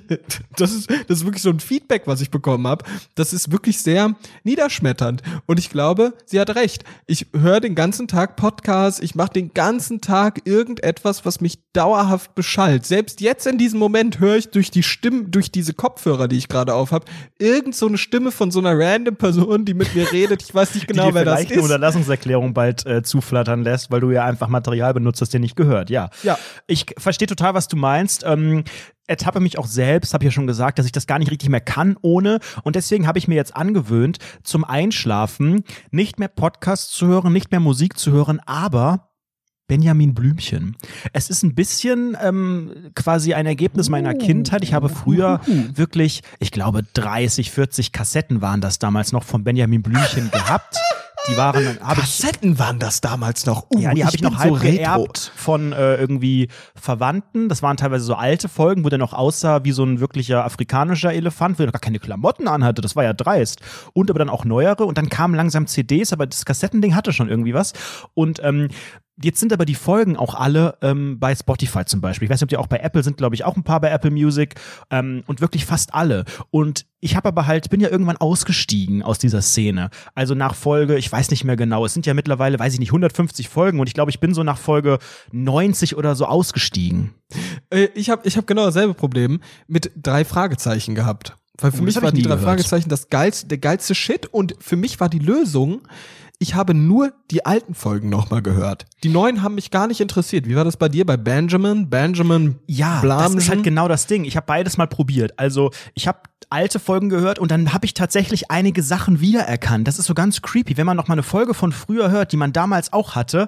das ist, das ist wirklich so ein Feedback, was ich bekommen habe. Das ist wirklich sehr niederschmetternd. Und ich glaube, sie hat recht. Ich höre den ganzen Tag Podcasts, ich mache den ganzen Tag irgendetwas, was mich dauerhaft beschallt. Selbst jetzt in diesem Moment höre ich durch die Stimmen, durch diese Kopfhörer, die ich gerade auf habe, irgend so eine Stimme von so einer random Person, die mit mir redet. Ich weiß nicht die genau, dir wer das vielleicht eine ist. Unterlassungserklärung bald äh, zuflattern lässt, weil du ja einfach Material benutzt, das dir nicht gehört. Ja. Ja. Ich verstehe total, was du meinst. Ähm, ertappe mich auch selbst, habe ja schon gesagt, dass ich das gar nicht richtig mehr kann ohne. Und deswegen habe ich mir jetzt angewöhnt, zum Einschlafen nicht mehr Podcasts zu hören, nicht mehr Musik zu hören, aber Benjamin Blümchen. Es ist ein bisschen ähm, quasi ein Ergebnis meiner Kindheit. Ich habe früher <laughs> wirklich, ich glaube, 30, 40 Kassetten waren das damals noch von Benjamin Blümchen gehabt. Die waren, ich, Kassetten waren das damals noch. Uh, ja, die habe ich noch halb so geerbt von äh, irgendwie Verwandten. Das waren teilweise so alte Folgen, wo der noch aussah wie so ein wirklicher afrikanischer Elefant, wo er noch gar keine Klamotten anhatte. Das war ja dreist. Und aber dann auch neuere. Und dann kamen langsam CDs, aber das Kassettending hatte schon irgendwie was. Und ähm, Jetzt sind aber die Folgen auch alle ähm, bei Spotify zum Beispiel. Ich weiß nicht, ob die auch bei Apple sind, glaube ich, auch ein paar bei Apple Music ähm, und wirklich fast alle. Und ich habe aber halt, bin ja irgendwann ausgestiegen aus dieser Szene. Also nach Folge, ich weiß nicht mehr genau, es sind ja mittlerweile, weiß ich nicht, 150 Folgen und ich glaube, ich bin so nach Folge 90 oder so ausgestiegen. Äh, ich habe ich hab genau dasselbe Problem mit drei Fragezeichen gehabt. Weil für Oh, das mich war die drei gehört. Fragezeichen das geilste, der geilste Shit und für mich war die Lösung, ich habe nur die alten Folgen nochmal gehört. Die neuen haben mich gar nicht interessiert. Wie war das bei dir? Bei Benjamin? Benjamin Ja, Blamgen? das ist halt genau das Ding. Ich habe beides mal probiert. Also ich habe alte Folgen gehört und dann habe ich tatsächlich einige Sachen wiedererkannt. Das ist so ganz creepy, wenn man noch mal eine Folge von früher hört, die man damals auch hatte.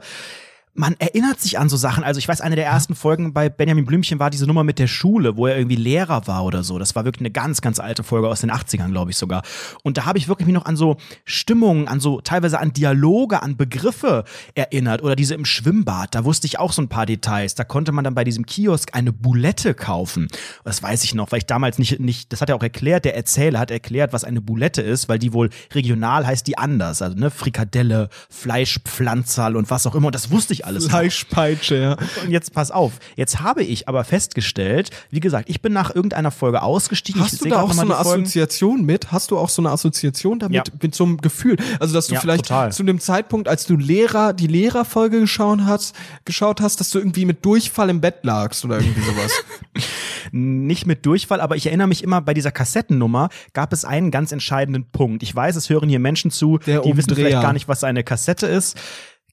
Man erinnert sich an so Sachen. Also ich weiß, eine der ersten Folgen bei Benjamin Blümchen war diese Nummer mit der Schule, wo er irgendwie Lehrer war oder so. Das war wirklich eine ganz, ganz alte Folge aus den 80ern, glaube ich sogar. Und da habe ich wirklich mich noch an so Stimmungen, an so teilweise an Dialoge, an Begriffe erinnert. Oder diese im Schwimmbad, da wusste ich auch so ein paar Details. Da konnte man dann bei diesem Kiosk eine Boulette kaufen. Das weiß ich noch, weil ich damals nicht, nicht, das hat er auch erklärt, der Erzähler hat erklärt, was eine Boulette ist, weil die wohl regional heißt die anders. Also ne, Frikadelle, Fleischpflanzerl und was auch immer. Und das wusste ich alles. <laughs> Fleischpeitsche, ja. Und jetzt pass auf. Jetzt habe ich aber festgestellt, wie gesagt, ich bin nach irgendeiner Folge ausgestiegen. ich Hast du sehe da auch so eine. Assoziation mit? Hast du auch so eine Assoziation damit, Ja. mit so einem Gefühl? Also, dass du Ja, vielleicht total. zu dem Zeitpunkt, als du Lehrer, die Lehrerfolge geschaut hast, geschaut hast, dass du irgendwie mit Durchfall im Bett lagst oder irgendwie sowas. <laughs> nicht mit Durchfall, aber ich erinnere mich immer, bei dieser Kassettennummer gab es einen ganz entscheidenden Punkt. Ich weiß, es hören hier Menschen zu, Der die wissen Umdreher. vielleicht gar nicht, was eine Kassette ist.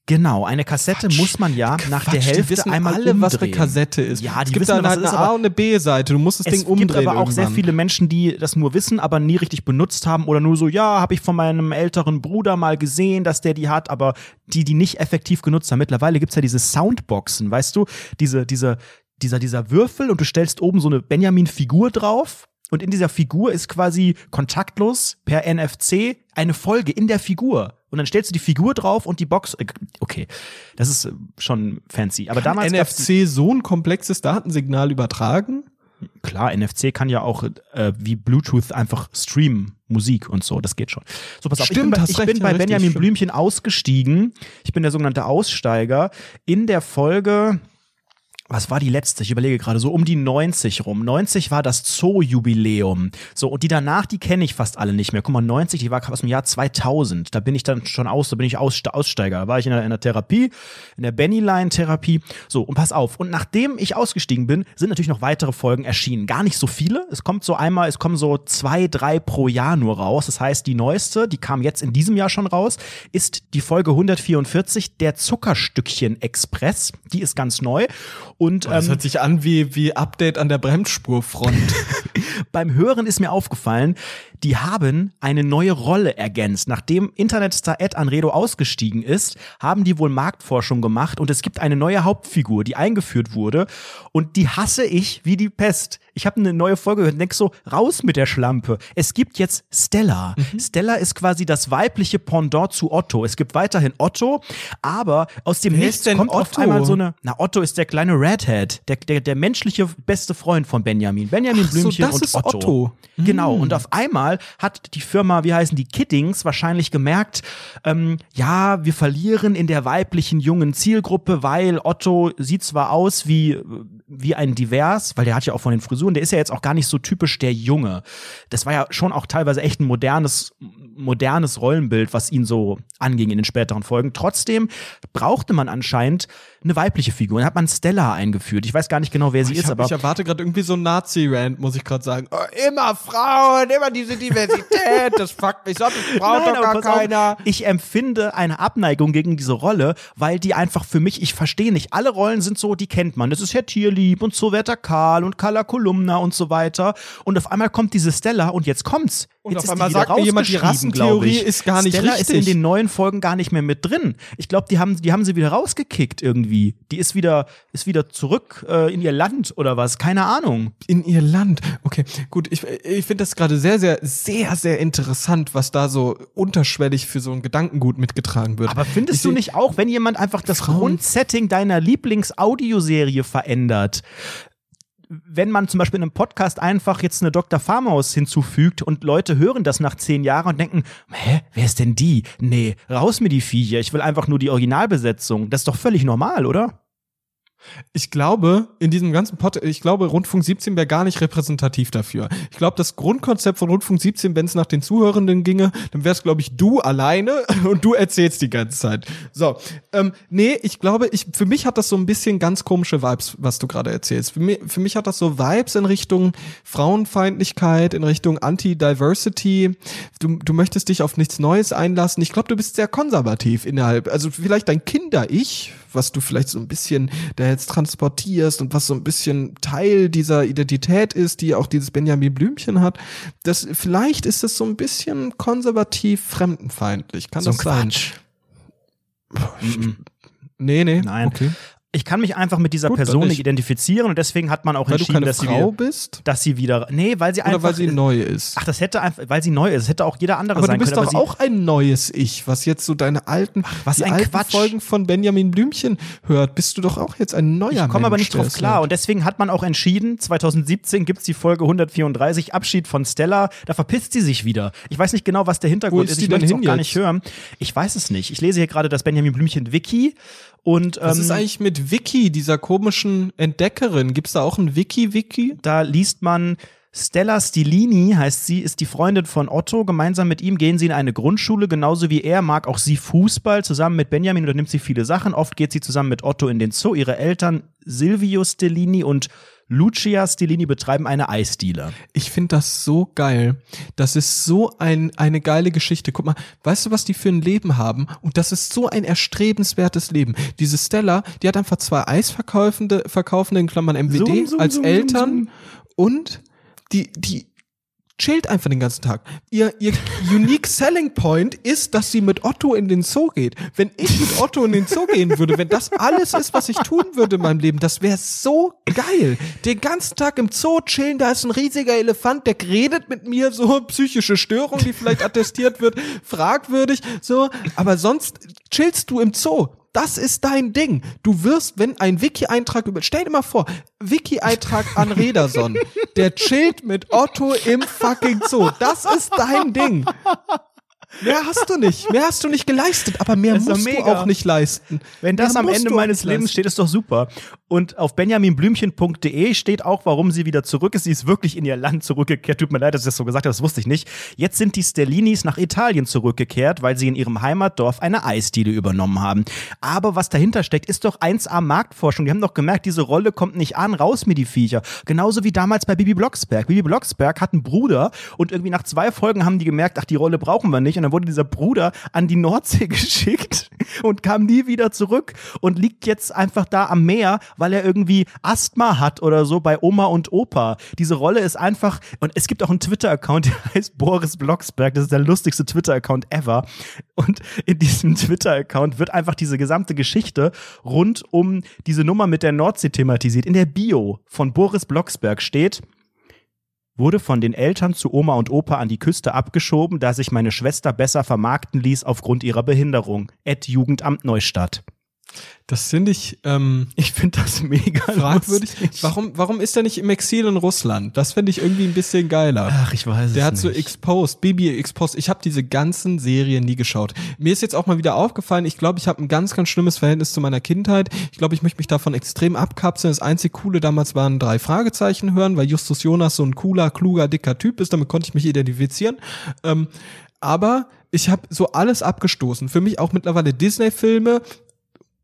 Genau, eine Kassette muss man ja nach der Quatsch, Hälfte die wissen einmal alle, umdrehen. was eine Kassette ist. Ja, die es gibt wissen, dann halt es eine A und eine B-Seite. Du musst das es Ding umdrehen. gibt aber auch sehr irgendwann. viele Menschen, die das nur wissen, aber nie richtig benutzt haben oder nur so, ja, habe ich von meinem älteren Bruder mal gesehen, dass der die hat, aber die, die nicht effektiv genutzt haben. Mittlerweile gibt's ja diese Soundboxen, weißt du, diese, diese, dieser, dieser Würfel und du stellst oben so eine Benjamin-Figur drauf und in dieser Figur ist quasi kontaktlos per NFC eine Folge in der Figur. Und dann stellst du die Figur drauf und die Box. äh, Okay, das ist äh, schon fancy. Aber damals gab's- NFC so ein komplexes Datensignal übertragen? Klar, NFC kann ja auch äh, wie Bluetooth einfach streamen, Musik und so, das geht schon. So, pass auf, Stimmt, ich bin bei, ich recht, bin bei Benjamin stimmt. Blümchen ausgestiegen. Ich bin der sogenannte Aussteiger in der Folge. Was war die letzte? Ich überlege gerade so um die 90 rum. 90 war das Zoo-Jubiläum. So, und die danach, die kenne ich fast alle nicht mehr. Guck mal, 90, die war aus dem Jahr 2000. Da bin ich dann schon aus, da bin ich Ausste Aussteiger. Da war ich in der, in der Therapie, in der Benny-Line-Therapie. So, und pass auf. Und nachdem ich ausgestiegen bin, sind natürlich noch weitere Folgen erschienen. Gar nicht so viele. Es kommt so einmal, es kommen so zwei, drei pro Jahr nur raus. Das heißt, die neueste, die kam jetzt in diesem Jahr schon raus, ist die Folge 144, der Zuckerstückchen-Express. Die ist ganz neu. Und Das ähm, hört sich an wie, wie Update an der Bremsspurfront. <laughs> beim Hören ist mir aufgefallen, die haben eine neue Rolle ergänzt. Nachdem Internetstar Ed Anredo ausgestiegen ist, haben die wohl Marktforschung gemacht und es gibt eine neue Hauptfigur, die eingeführt wurde und die hasse ich wie die Pest. Ich habe eine neue Folge gehört denk so, raus mit der Schlampe. Es gibt jetzt Stella. Mhm. Stella ist quasi das weibliche Pendant zu Otto. Es gibt weiterhin Otto, aber aus dem Wer Nichts kommt auf Otto? einmal so eine, na Otto ist der kleine Redhead, der, der, der menschliche beste Freund von Benjamin. Benjamin Ach so, Blümchen das und ist Otto. Otto. Genau, und auf einmal hat die Firma, wie heißen die, Kiddings, wahrscheinlich gemerkt, ähm, ja, wir verlieren in der weiblichen jungen Zielgruppe, weil Otto sieht zwar aus wie, wie ein Divers, weil der hat ja auch von den Frisuren, der ist ja jetzt auch gar nicht so typisch der Junge. Das war ja schon auch teilweise echt ein modernes, modernes Rollenbild, was ihn so anging in den späteren Folgen. Trotzdem brauchte man anscheinend eine weibliche Figur. Dann hat man Stella eingeführt. Ich weiß gar nicht genau, wer sie ich, ist, hab, aber ich erwarte gerade irgendwie so ein Nazi-Rant, muss ich gerade sagen. Oh, immer Frauen, immer diese Diversität, das fuckt mich, sonst braucht Nein, doch gar pass auf, keiner. Ich empfinde eine Abneigung gegen diese Rolle, weil die einfach für mich, ich verstehe nicht, alle Rollen sind so, die kennt man. Das ist Herr Tierlieb und so Werter Karl und Carla Kolumna und so weiter. Und auf einmal kommt diese Stella und jetzt kommt's. Und jetzt auf ist einmal sagt mir jemand, die Rassentheorie ist gar nicht Stella ist richtig. in den neuen Folgen gar nicht mehr mit drin. Ich glaube, die haben, die haben sie wieder rausgekickt irgendwie. Irgendwie. Die ist wieder, ist wieder zurück äh, in ihr Land oder was? Keine Ahnung. In ihr Land. Okay, gut. Ich, ich finde das gerade sehr, sehr, sehr, sehr interessant, was da so unterschwellig für so ein Gedankengut mitgetragen wird. Aber findest ich du nicht auch, wenn jemand einfach das Frauen- Grundsetting deiner Lieblingsaudioserie verändert? Wenn man zum Beispiel in einem Podcast einfach jetzt eine Dr. Farmaus hinzufügt und Leute hören das nach zehn Jahren und denken, hä, wer ist denn die? Nee, raus mir die Viecher, ich will einfach nur die Originalbesetzung. Das ist doch völlig normal, oder? Ich glaube, in diesem ganzen Pod, ich glaube, Rundfunk 17 wäre gar nicht repräsentativ dafür. Ich glaube, das Grundkonzept von Rundfunk 17, wenn es nach den Zuhörenden ginge, dann wäre es, glaube ich, du alleine <laughs> und du erzählst die ganze Zeit. So, ähm, nee, ich glaube, ich, für mich hat das so ein bisschen ganz komische Vibes, was du gerade erzählst. Für mich, für mich hat das so Vibes in Richtung Frauenfeindlichkeit, in Richtung Anti-Diversity. Du, du möchtest dich auf nichts Neues einlassen. Ich glaube, du bist sehr konservativ innerhalb, also vielleicht dein Kinder-Ich, was du vielleicht so ein bisschen da jetzt transportierst und was so ein bisschen Teil dieser Identität ist, die auch dieses Benjamin Blümchen hat, das vielleicht ist es so ein bisschen konservativ fremdenfeindlich. Kann So ein das sein? Quatsch. <laughs> Nee, nee. Nein. Okay. Ich kann mich einfach mit dieser Gut, Person nicht identifizieren und deswegen hat man auch Weil entschieden, dass sie, Frau wieder, bist dass sie wieder. Nee, weil sie oder einfach. weil sie neu ist. Ach, das hätte einfach, weil sie neu ist. Es hätte auch jeder andere aber sein du bist können. doch auch ein neues Ich, was jetzt so deine alten, was die ein alten Quatsch. Folgen von Benjamin Blümchen hört. Bist du doch auch jetzt ein neuer Ich komme aber nicht drauf es klar. Und deswegen hat man auch entschieden, 2017 gibt's die Folge 134, Abschied von Stella. Da verpisst sie sich wieder. Ich weiß nicht genau, was der Hintergrund Wo ist. ist Ich möchte es auch gar jetzt? nicht hören. Ich weiß es nicht. Ich lese hier gerade das Benjamin Blümchen Wiki. Und Was ähm, ist eigentlich mit Vicky, dieser komischen Entdeckerin? Gibt's da auch ein Wiki-Wiki? da liest man Stella Stilini heißt sie, ist die Freundin von Otto. Gemeinsam mit ihm gehen sie in eine Grundschule, genauso wie er mag auch sie Fußball. Zusammen mit Benjamin unternimmt sie viele Sachen. Oft geht sie zusammen mit Otto in den Zoo. Ihre Eltern Silvio Stellini und Lucia Stellini betreiben eine Eisdiele. Ich finde das so geil. Das ist so ein, eine geile Geschichte. Guck mal, weißt du, was die für ein Leben haben? Und das ist so ein erstrebenswertes Leben. Diese Stella, die hat einfach zwei Eisverkaufende, verkaufende in Klammern MWD Sum, sum, als sum, Eltern und die, die chillt einfach den ganzen Tag. Ihr, ihr unique selling point ist, dass sie mit Otto in den Zoo geht. Wenn ich mit Otto in den Zoo gehen würde, wenn das alles ist, was ich tun würde in meinem Leben, das wäre so geil. Den ganzen Tag im Zoo chillen, da ist ein riesiger Elefant, der redet mit mir, so psychische Störung, die vielleicht attestiert wird, fragwürdig, so. Aber sonst chillst du im Zoo. Das ist dein Ding. Du wirst, wenn ein Wiki-Eintrag über, stell dir mal vor, Wiki-Eintrag an Rederson, <laughs> der chillt mit Otto im fucking Zoo. Das ist dein Ding. Mehr hast du nicht. Mehr hast du nicht geleistet, aber mehr musst du auch nicht leisten. Wenn das Mehr am Ende meines Lebens leisten. steht, ist doch super. Und auf benjaminblümchen.de steht auch, warum sie wieder zurück ist. Sie ist wirklich in ihr Land zurückgekehrt. Tut mir leid, dass ich das so gesagt habe, das wusste ich nicht. Jetzt sind die Stellinis nach Italien zurückgekehrt, weil sie in ihrem Heimatdorf eine Eisdiele übernommen haben. Aber was dahinter steckt, ist doch 1A Marktforschung. Die haben doch gemerkt, diese Rolle kommt nicht an, raus mit die Viecher. Genauso wie damals bei Bibi Blocksberg. Bibi Blocksberg hat einen Bruder und irgendwie nach zwei Folgen haben die gemerkt, ach, die Rolle brauchen wir nicht. Und dann wurde dieser Bruder an die Nordsee <laughs> geschickt und kam nie wieder zurück und liegt jetzt einfach da am Meer, weil er irgendwie Asthma hat oder so bei Oma und Opa. Diese Rolle ist einfach, und es gibt auch einen Twitter-Account, <laughs> der heißt Boris Blocksberg, das ist der lustigste Twitter-Account ever. Und in diesem Twitter-Account wird einfach diese gesamte Geschichte rund um diese Nummer mit der Nordsee thematisiert. In der Bio von Boris Blocksberg steht, wurde von den Eltern zu Oma und Opa an die Küste abgeschoben, da sich meine Schwester besser vermarkten ließ aufgrund ihrer Behinderung. Ed Jugendamt Neustadt. Das finde ich ähm, Ich finde das mega fragwürdig. lustig. Warum, warum ist er nicht im Exil in Russland? Das finde ich irgendwie ein bisschen geiler. Ach, ich weiß Der es hat so. Exposed, Bibi Exposed. Ich habe diese ganzen Serien nie geschaut. Mir ist jetzt auch mal wieder aufgefallen, ich glaube, ich habe ein ganz, ganz schlimmes Verhältnis zu meiner Kindheit. Ich glaube, ich möchte mich davon extrem abkapseln. Das einzig Coole damals waren drei Fragezeichen hören, weil Justus Jonas so ein cooler, kluger, dicker Typ ist. Damit konnte ich mich identifizieren. Ähm, aber ich habe so alles abgestoßen. Für mich auch mittlerweile Disney-Filme,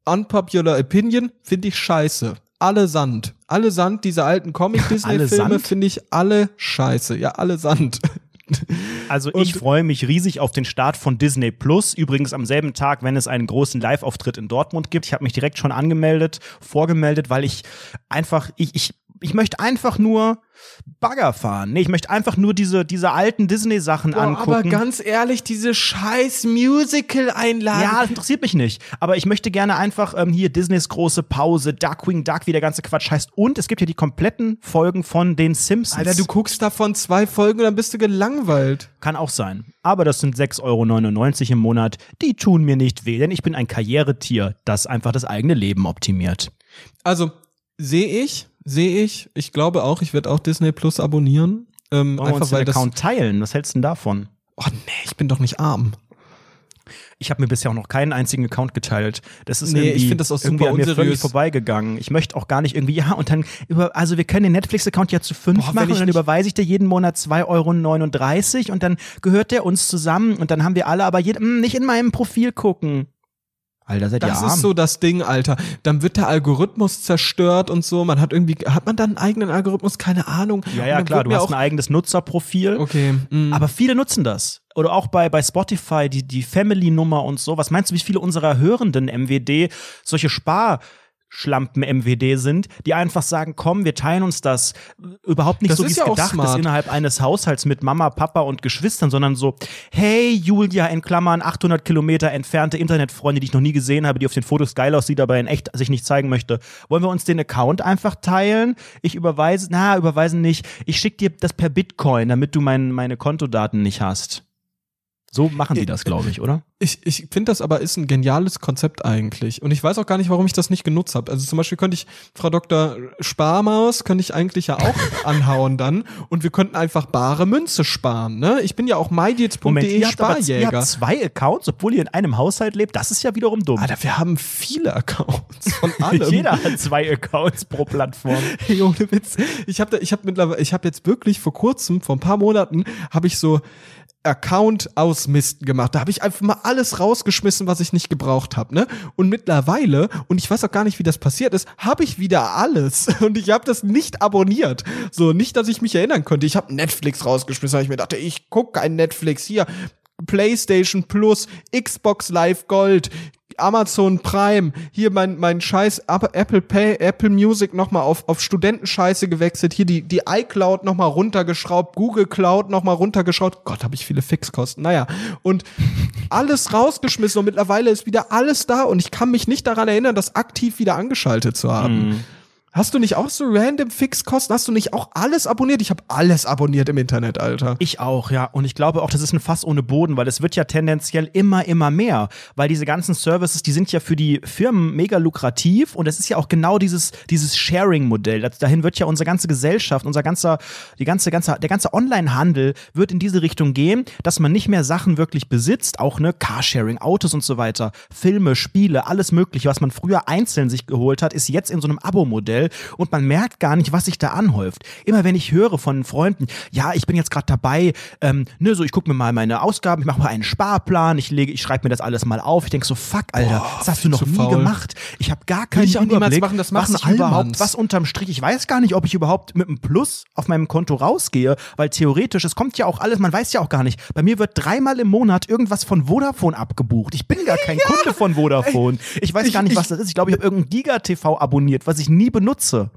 Unpopular Opinion, finde ich scheiße. Alle Sand. Alle Sand, diese alten Comic-Disney-Filme <laughs> finde ich alle scheiße. Ja, alle Sand. <laughs> Also ich freue mich riesig auf den Start von Disney Plus. Übrigens am selben Tag, wenn es einen großen Live-Auftritt in Dortmund gibt. Ich habe mich direkt schon angemeldet, vorgemeldet, weil ich einfach, ich, ich ich möchte einfach nur Bagger fahren. Nee, ich möchte einfach nur diese, diese alten Disney-Sachen angucken. Aber ganz ehrlich, diese scheiß Musical-Einlagen. Ja, das interessiert mich nicht. Aber ich möchte gerne einfach ähm, hier Disneys große Pause, Darkwing Duck, wie der ganze Quatsch heißt. Und es gibt ja die kompletten Folgen von den Simpsons. Alter, du guckst davon zwei Folgen und dann bist du gelangweilt. Kann auch sein. Aber das sind 6,99 Euro im Monat. Die tun mir nicht weh, denn ich bin ein Karrieretier, das einfach das eigene Leben optimiert. Also, sehe ich, sehe ich. Ich glaube auch, ich werde auch Disney Plus abonnieren. Ähm, Wollen einfach wir weil den Account teilen. Was hältst du denn davon? Oh nee, ich bin doch nicht arm. Ich habe mir bisher auch noch keinen einzigen Account geteilt. Das ist nee, irgendwie, ich finde das auch irgendwie super an mir völlig vorbeigegangen. Ich möchte auch gar nicht irgendwie, ja, und dann über, also wir können den Netflix-Account ja zu fünf Boah, machen und dann überweise ich dir jeden Monat 2,39 Euro und dann gehört der uns zusammen und dann haben wir alle aber jed, mh, hm, nicht in meinem Profil gucken. Alter, seid das ihr ist so das Ding, Alter. Dann wird der Algorithmus zerstört und so. Man hat irgendwie, hat man dann einen eigenen Algorithmus? Keine Ahnung. Ja, ja, klar, du hast ein eigenes Nutzerprofil. Okay. Mhm. Aber viele nutzen das. Oder auch bei, bei Spotify, die, die Family-Nummer und so. Was meinst du, wie viele unserer Hörenden MWD solche Spar- Schlampen-MWD sind, die einfach sagen, komm, wir teilen uns das überhaupt nicht das so, wie es ja gedacht ist, innerhalb eines Haushalts mit Mama, Papa und Geschwistern, sondern so, hey, Julia, in Klammern 800 Kilometer entfernte Internetfreunde, die ich noch nie gesehen habe, die auf den Fotos geil aussieht, aber in echt sich nicht zeigen möchte. Wollen wir uns den Account einfach teilen? Ich überweise, na, überweisen nicht. Ich schicke dir das per Bitcoin, damit du mein, meine Kontodaten nicht hast. So machen die das, glaube ich, oder? Ich, ich finde das aber ist ein geniales Konzept eigentlich. Und ich weiß auch gar nicht, warum ich das nicht genutzt habe. Also zum Beispiel könnte ich Frau Dr. Sparmaus, könnte ich eigentlich ja auch <laughs> anhauen dann. Und wir könnten einfach bare Münze sparen. Ne? Ich bin ja auch mydeals.de Sparjäger. ihr habt zwei Accounts, obwohl ihr in einem Haushalt lebt. Das ist ja wiederum dumm. Alter, wir haben viele Accounts von <laughs> allem. Jeder hat zwei Accounts pro Plattform. <laughs> hey, ohne Witz. Ich habe ich hab mittlerweile, ich habe jetzt wirklich vor kurzem, vor ein paar Monaten, habe ich so Account ausmisten gemacht. Da habe ich einfach mal alles rausgeschmissen, was ich nicht gebraucht habe, ne? Und mittlerweile, und ich weiß auch gar nicht, wie das passiert ist, habe ich wieder alles <laughs> und ich habe das nicht abonniert. So, nicht, dass ich mich erinnern könnte. Ich habe Netflix rausgeschmissen, weil ich mir dachte, ich gucke kein Netflix hier. PlayStation Plus, Xbox Live Gold, Amazon Prime, hier mein, mein scheiß Apple Pay, Apple Music nochmal auf, auf Studentenscheiße gewechselt, hier die, die iCloud nochmal runtergeschraubt, Google Cloud nochmal runtergeschraubt. Gott, habe ich viele Fixkosten. Naja, und <laughs> alles rausgeschmissen und mittlerweile ist wieder alles da und ich kann mich nicht daran erinnern, das aktiv wieder angeschaltet zu haben. Mm. Hast du nicht auch so random Fixkosten? Hast du nicht auch alles abonniert? Ich habe alles abonniert im Internet, Alter. Ich auch, ja. Und ich glaube auch, das ist ein Fass ohne Boden, weil es wird ja tendenziell immer, immer mehr. Weil diese ganzen Services, die sind ja für die Firmen mega lukrativ und es ist ja auch genau dieses, dieses Sharing-Modell. Dahin wird ja unsere ganze Gesellschaft, unser ganzer, die ganze, ganze, der ganze Online-Handel wird in diese Richtung gehen, dass man nicht mehr Sachen wirklich besitzt, auch ne, Carsharing, Autos und so weiter, Filme, Spiele, alles mögliche, was man früher einzeln sich geholt hat, ist jetzt in so einem Abo-Modell schnell und man merkt gar nicht, was sich da anhäuft. Immer wenn ich höre von Freunden, ja, ich bin jetzt gerade dabei, ähm, ne, so ich gucke mir mal meine Ausgaben, ich mache mal einen Sparplan, ich lege, ich schreibe mir das alles mal auf. Ich denke so, fuck, Alter, Boah, das hast du noch nie faul. gemacht. Ich habe gar keinen ich Überblick, machen, das was ich überhaupt, was unterm Strich. Ich weiß gar nicht, ob ich überhaupt mit einem Plus auf meinem Konto rausgehe, weil theoretisch, es kommt ja auch alles, man weiß ja auch gar nicht. Bei mir wird dreimal im Monat irgendwas von Vodafone abgebucht. Ich bin gar kein <laughs> ja. Kunde von Vodafone. Ich weiß gar nicht, was das ist. Ich glaube, ich habe irgendein Giga-TV abonniert, was ich nie benutze nutze.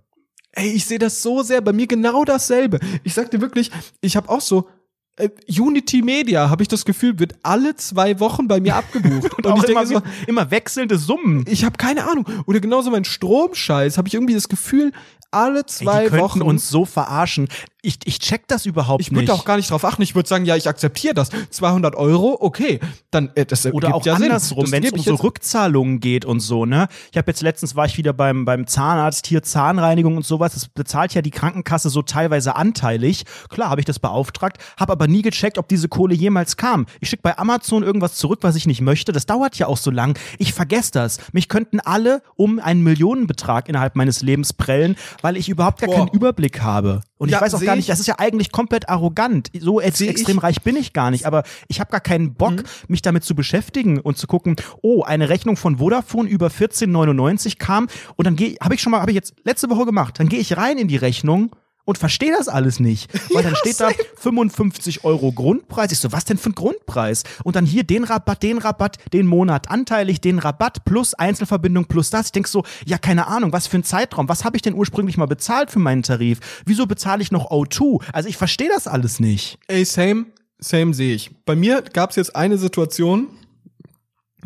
Ey, ich sehe das so sehr, bei mir genau dasselbe. Ich sag dir wirklich, ich habe auch so äh, Unity Media, habe ich das Gefühl, wird alle zwei Wochen bei mir <laughs> abgebucht. und, und ich denke so, immer wechselnde Summen. Ich habe keine Ahnung. Oder genauso mein Stromscheiß, habe ich irgendwie das Gefühl, alle zwei Ey, die Wochen uns so verarschen ich, ich check das überhaupt ich nicht. Ich würde auch gar nicht drauf achten. Ich würde sagen, ja, ich akzeptiere das. 200 Euro, okay. Dann, äh, das Oder auch ja andersrum, wenn es um so Rückzahlungen geht und so, ne? Ich habe jetzt letztens war ich wieder beim, beim Zahnarzt, hier Zahnreinigung und sowas. Das bezahlt ja die Krankenkasse so teilweise anteilig. Klar, habe ich das beauftragt, habe aber nie gecheckt, ob diese Kohle jemals kam. Ich schicke bei Amazon irgendwas zurück, was ich nicht möchte. Das dauert ja auch so lang. Ich vergesse das. Mich könnten alle um einen Millionenbetrag innerhalb meines Lebens prellen, weil ich überhaupt gar Boah. keinen Überblick habe. Und ja, ich weiß auch gar nicht, das ist ja eigentlich komplett arrogant. So extrem ich? reich bin ich gar nicht, aber ich habe gar keinen Bock, mhm. mich damit zu beschäftigen und zu gucken, oh, eine Rechnung von Vodafone über 14,99 kam und dann gehe habe ich schon mal habe ich jetzt letzte Woche gemacht, dann gehe ich rein in die Rechnung und verstehe das alles nicht. Weil dann Ja, steht da 55 Euro Grundpreis. Ich so, was denn für ein Grundpreis? Und dann hier den Rabatt, den Rabatt, den Monat anteilig, den Rabatt plus Einzelverbindung plus das. Ich denk so, ja, keine Ahnung, was für ein Zeitraum? Was habe ich denn ursprünglich mal bezahlt für meinen Tarif? Wieso bezahle ich noch O2? Also ich verstehe das alles nicht. Ey, same, same sehe ich. Bei mir gab es jetzt eine Situation,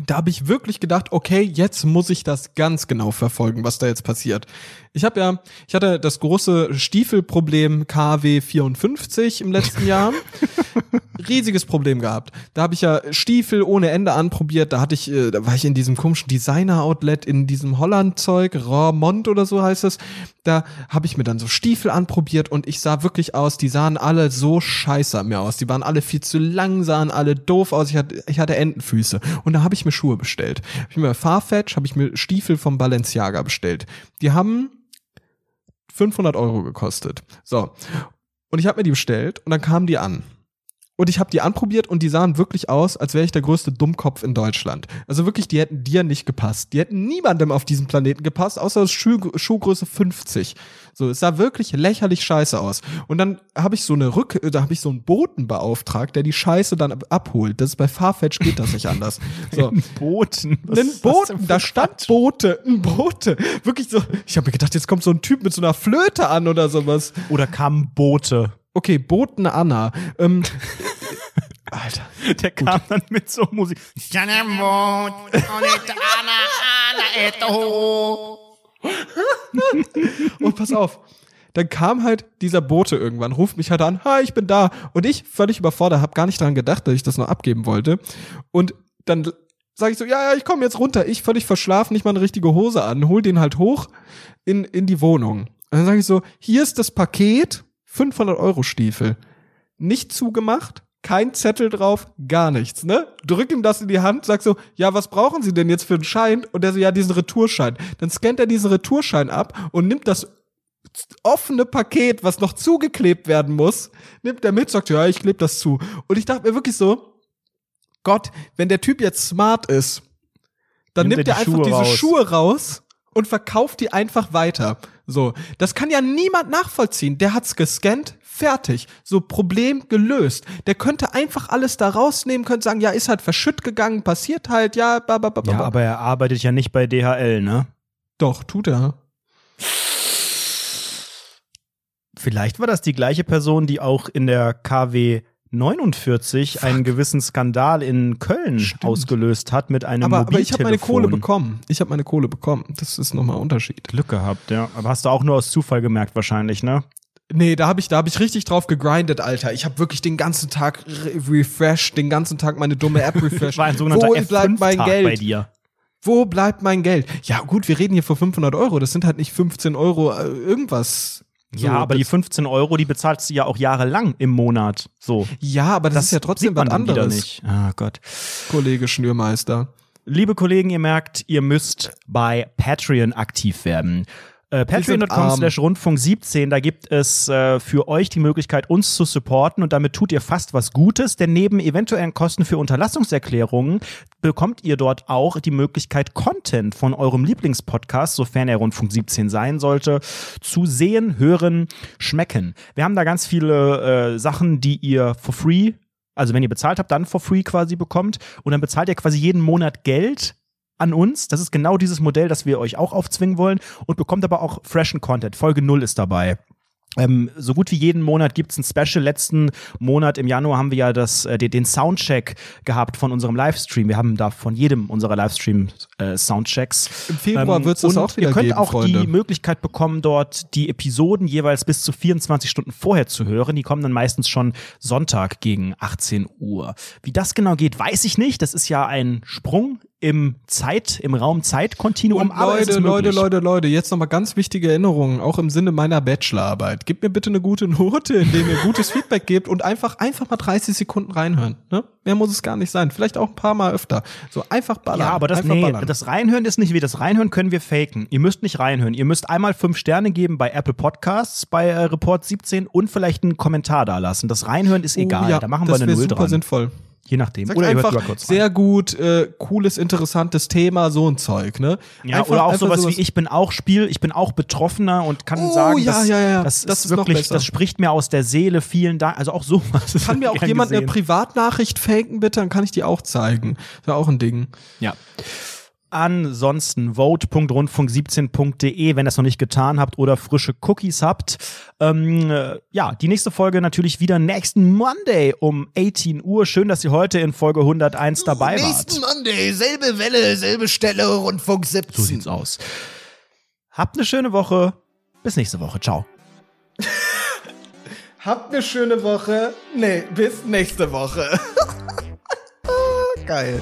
da habe ich wirklich gedacht, okay, jetzt muss ich das ganz genau verfolgen, was da jetzt passiert. Ich habe ja, ich hatte das große Stiefelproblem KW 54 im letzten <laughs> Jahr. Riesiges Problem gehabt. Da habe ich ja Stiefel ohne Ende anprobiert. Da hatte ich, äh, da war ich in diesem komischen Designer-Outlet in diesem Holland-Zeug, Ramont oder so heißt es. Da habe ich mir dann so Stiefel anprobiert und ich sah wirklich aus, die sahen alle so scheiße an mir aus. Die waren alle viel zu lang, sahen alle doof aus. Ich hatte, ich hatte Entenfüße. Und da habe ich mir Schuhe bestellt. Hab ich mir Farfetch, habe ich mir Stiefel vom Balenciaga bestellt. Die haben 500 Euro gekostet. So. Und ich habe mir die bestellt und dann kamen die an. Und ich habe die anprobiert und die sahen wirklich aus, als wäre ich der größte Dummkopf in Deutschland. Also wirklich, die hätten dir nicht gepasst. Die hätten niemandem auf diesem Planeten gepasst, außer Schuh, Schuhgröße 50. So, es sah wirklich lächerlich scheiße aus. Und dann habe ich so eine Rück, da habe ich so einen Boten beauftragt, der die Scheiße dann ab- abholt. Das ist bei Farfetch geht das nicht anders. <laughs> So. Boten. Einen Boten, da stand Bote, ein Bote. Wirklich so, ich habe mir gedacht, jetzt kommt so ein Typ mit so einer Flöte an oder sowas. Oder kamen Boote. Okay, Boten Anna. Ähm, <laughs> Alter. Der kam dann mit so Musik. <laughs> Und pass auf. Dann kam halt dieser Bote irgendwann, ruft mich halt an, hi, ich bin da. Und ich, völlig überfordert, habe gar nicht dran gedacht, dass ich das noch abgeben wollte. Und dann sage ich so, ja, ja, ich komme jetzt runter. Ich völlig verschlafen, nicht mal eine richtige Hose an, hol den halt hoch in, in die Wohnung. Und dann sage ich so, hier ist das Paket, 500 Euro Stiefel. Nicht zugemacht, kein Zettel drauf, gar nichts, ne? Drück ihm das in die Hand, sag so, ja, was brauchen Sie denn jetzt für einen Schein? Und er so, ja, diesen Retourschein. Dann scannt er diesen Retourschein ab und nimmt das offene Paket, was noch zugeklebt werden muss, nimmt er mit, sagt, ja, ich klebe das zu. Und ich dachte mir wirklich so, Gott, wenn der Typ jetzt smart ist, dann Nimmt nimmt, er er die einfach Schuhe diese raus. Schuhe raus und verkauft die einfach weiter. So, das kann ja niemand nachvollziehen. Der hat's gescannt, fertig. So Problem gelöst. Der könnte einfach alles da rausnehmen, könnte sagen, ja, ist halt verschütt gegangen, passiert halt, ja, ba, ba, ba, ba. Ja, aber er arbeitet ja nicht bei DHL, ne? doch tut er. Vielleicht war das die gleiche Person, die auch in der KW 49 einen gewissen Skandal in Köln Stimmt. ausgelöst hat mit einem Aber, aber ich habe meine Kohle Mobiltelefon. bekommen. Ich habe meine Kohle bekommen. Das ist nochmal ein Unterschied. Glück gehabt, ja. Aber hast du auch nur aus Zufall gemerkt wahrscheinlich, ne? Nee, da habe ich, da hab ich richtig drauf gegrindet, Alter. Ich habe wirklich den ganzen Tag re refreshed, den ganzen Tag meine dumme App <laughs> refreshed. War ein sogenannter Wo bleibt mein F5-Tag Geld? bei dir. Wo bleibt mein Geld? Ja gut, wir reden hier vor 500 Euro. Das sind halt nicht 15 Euro äh, irgendwas. So, ja, aber die das, 15 Euro, die bezahlst du ja auch jahrelang im Monat. So. ja, aber das, ist ja trotzdem was anderes, nicht. Ah Gott. Kollege Schnürmeister. Liebe Kollegen, ihr merkt, ihr müsst bei Patreon aktiv werden. Äh, Patreon.com slash Rundfunk 17, da gibt es äh, für euch die Möglichkeit, uns zu supporten und damit tut ihr fast was Gutes, denn neben eventuellen Kosten für Unterlassungserklärungen bekommt ihr dort auch die Möglichkeit, Content von eurem Lieblingspodcast, sofern er Rundfunk 17 sein sollte, zu sehen, hören, schmecken. Wir haben da ganz viele äh, Sachen, die ihr for free also wenn ihr bezahlt habt, dann for free quasi bekommt und dann bezahlt ihr quasi jeden Monat Geld an uns. Das ist genau dieses Modell, das wir euch auch aufzwingen wollen und bekommt aber auch freshen Content. Folge 0 ist dabei. Ähm, so gut wie jeden Monat gibt's ein Special. Letzten Monat im Januar haben wir ja das, äh, den, Soundcheck gehabt von unserem Livestream. Wir haben da von jedem unserer Livestream äh, Soundchecks. Im Februar wird's das Ähm, auch wieder Ihr könnt geben, auch Freunde. die Möglichkeit bekommen, dort die Episoden jeweils bis zu 24 Stunden vorher zu hören. Die kommen dann meistens schon Sonntag gegen 18 Uhr. Wie das genau geht, weiß ich nicht. Das ist ja ein Sprung im Zeit, im Raum Zeitkontinuum. Leute, Leute. Leute, Leute, jetzt nochmal ganz wichtige Erinnerungen, auch im Sinne meiner Bachelorarbeit. Gebt mir bitte eine gute Note, indem ihr gutes Feedback gebt und einfach, einfach mal 30 Sekunden reinhören. Ne? Mehr muss es gar nicht sein. Vielleicht auch ein paar Mal öfter. So einfach ballern. Ja, aber das, nee, ballern. das Reinhören ist nicht wie das Reinhören können wir faken. Ihr müsst nicht reinhören. Ihr müsst einmal fünf Sterne geben bei Apple Podcasts, bei äh, Report 17 und vielleicht einen Kommentar da lassen. Das Reinhören ist egal. Oh, ja, da machen wir das eine Null super dran. sinnvoll. Je nachdem. Sagt oder einfach sehr gut, äh, cooles, interessantes Thema, so ein Zeug, ne? Ja, Einfach- oder auch einfach sowas, wie ich bin auch Spiel, ich bin auch Betroffener und kann Oh, sagen, ja, das, ja, ja. das, Das ist wirklich, das spricht mir aus der Seele. Vielen Dank. Also auch sowas. Kann <laughs> mir auch jemand eine gesehen. Privatnachricht faken, bitte? Dann kann ich die auch zeigen. Ist ja auch ein Ding. Ja. Ansonsten vote.rundfunk17.de, wenn ihr es noch nicht getan habt oder frische Cookies habt. Ähm, äh, ja, die nächste Folge natürlich wieder nächsten Monday um 18 Uhr. Schön, dass ihr heute in Folge 101 dabei wart. Monday, selbe Welle, selbe Stelle, Rundfunk 17. So sieht's aus. Habt eine schöne Woche. Bis nächste Woche. Ciao. <laughs> Habt eine schöne Woche. Nee, bis nächste Woche. <laughs> Geil.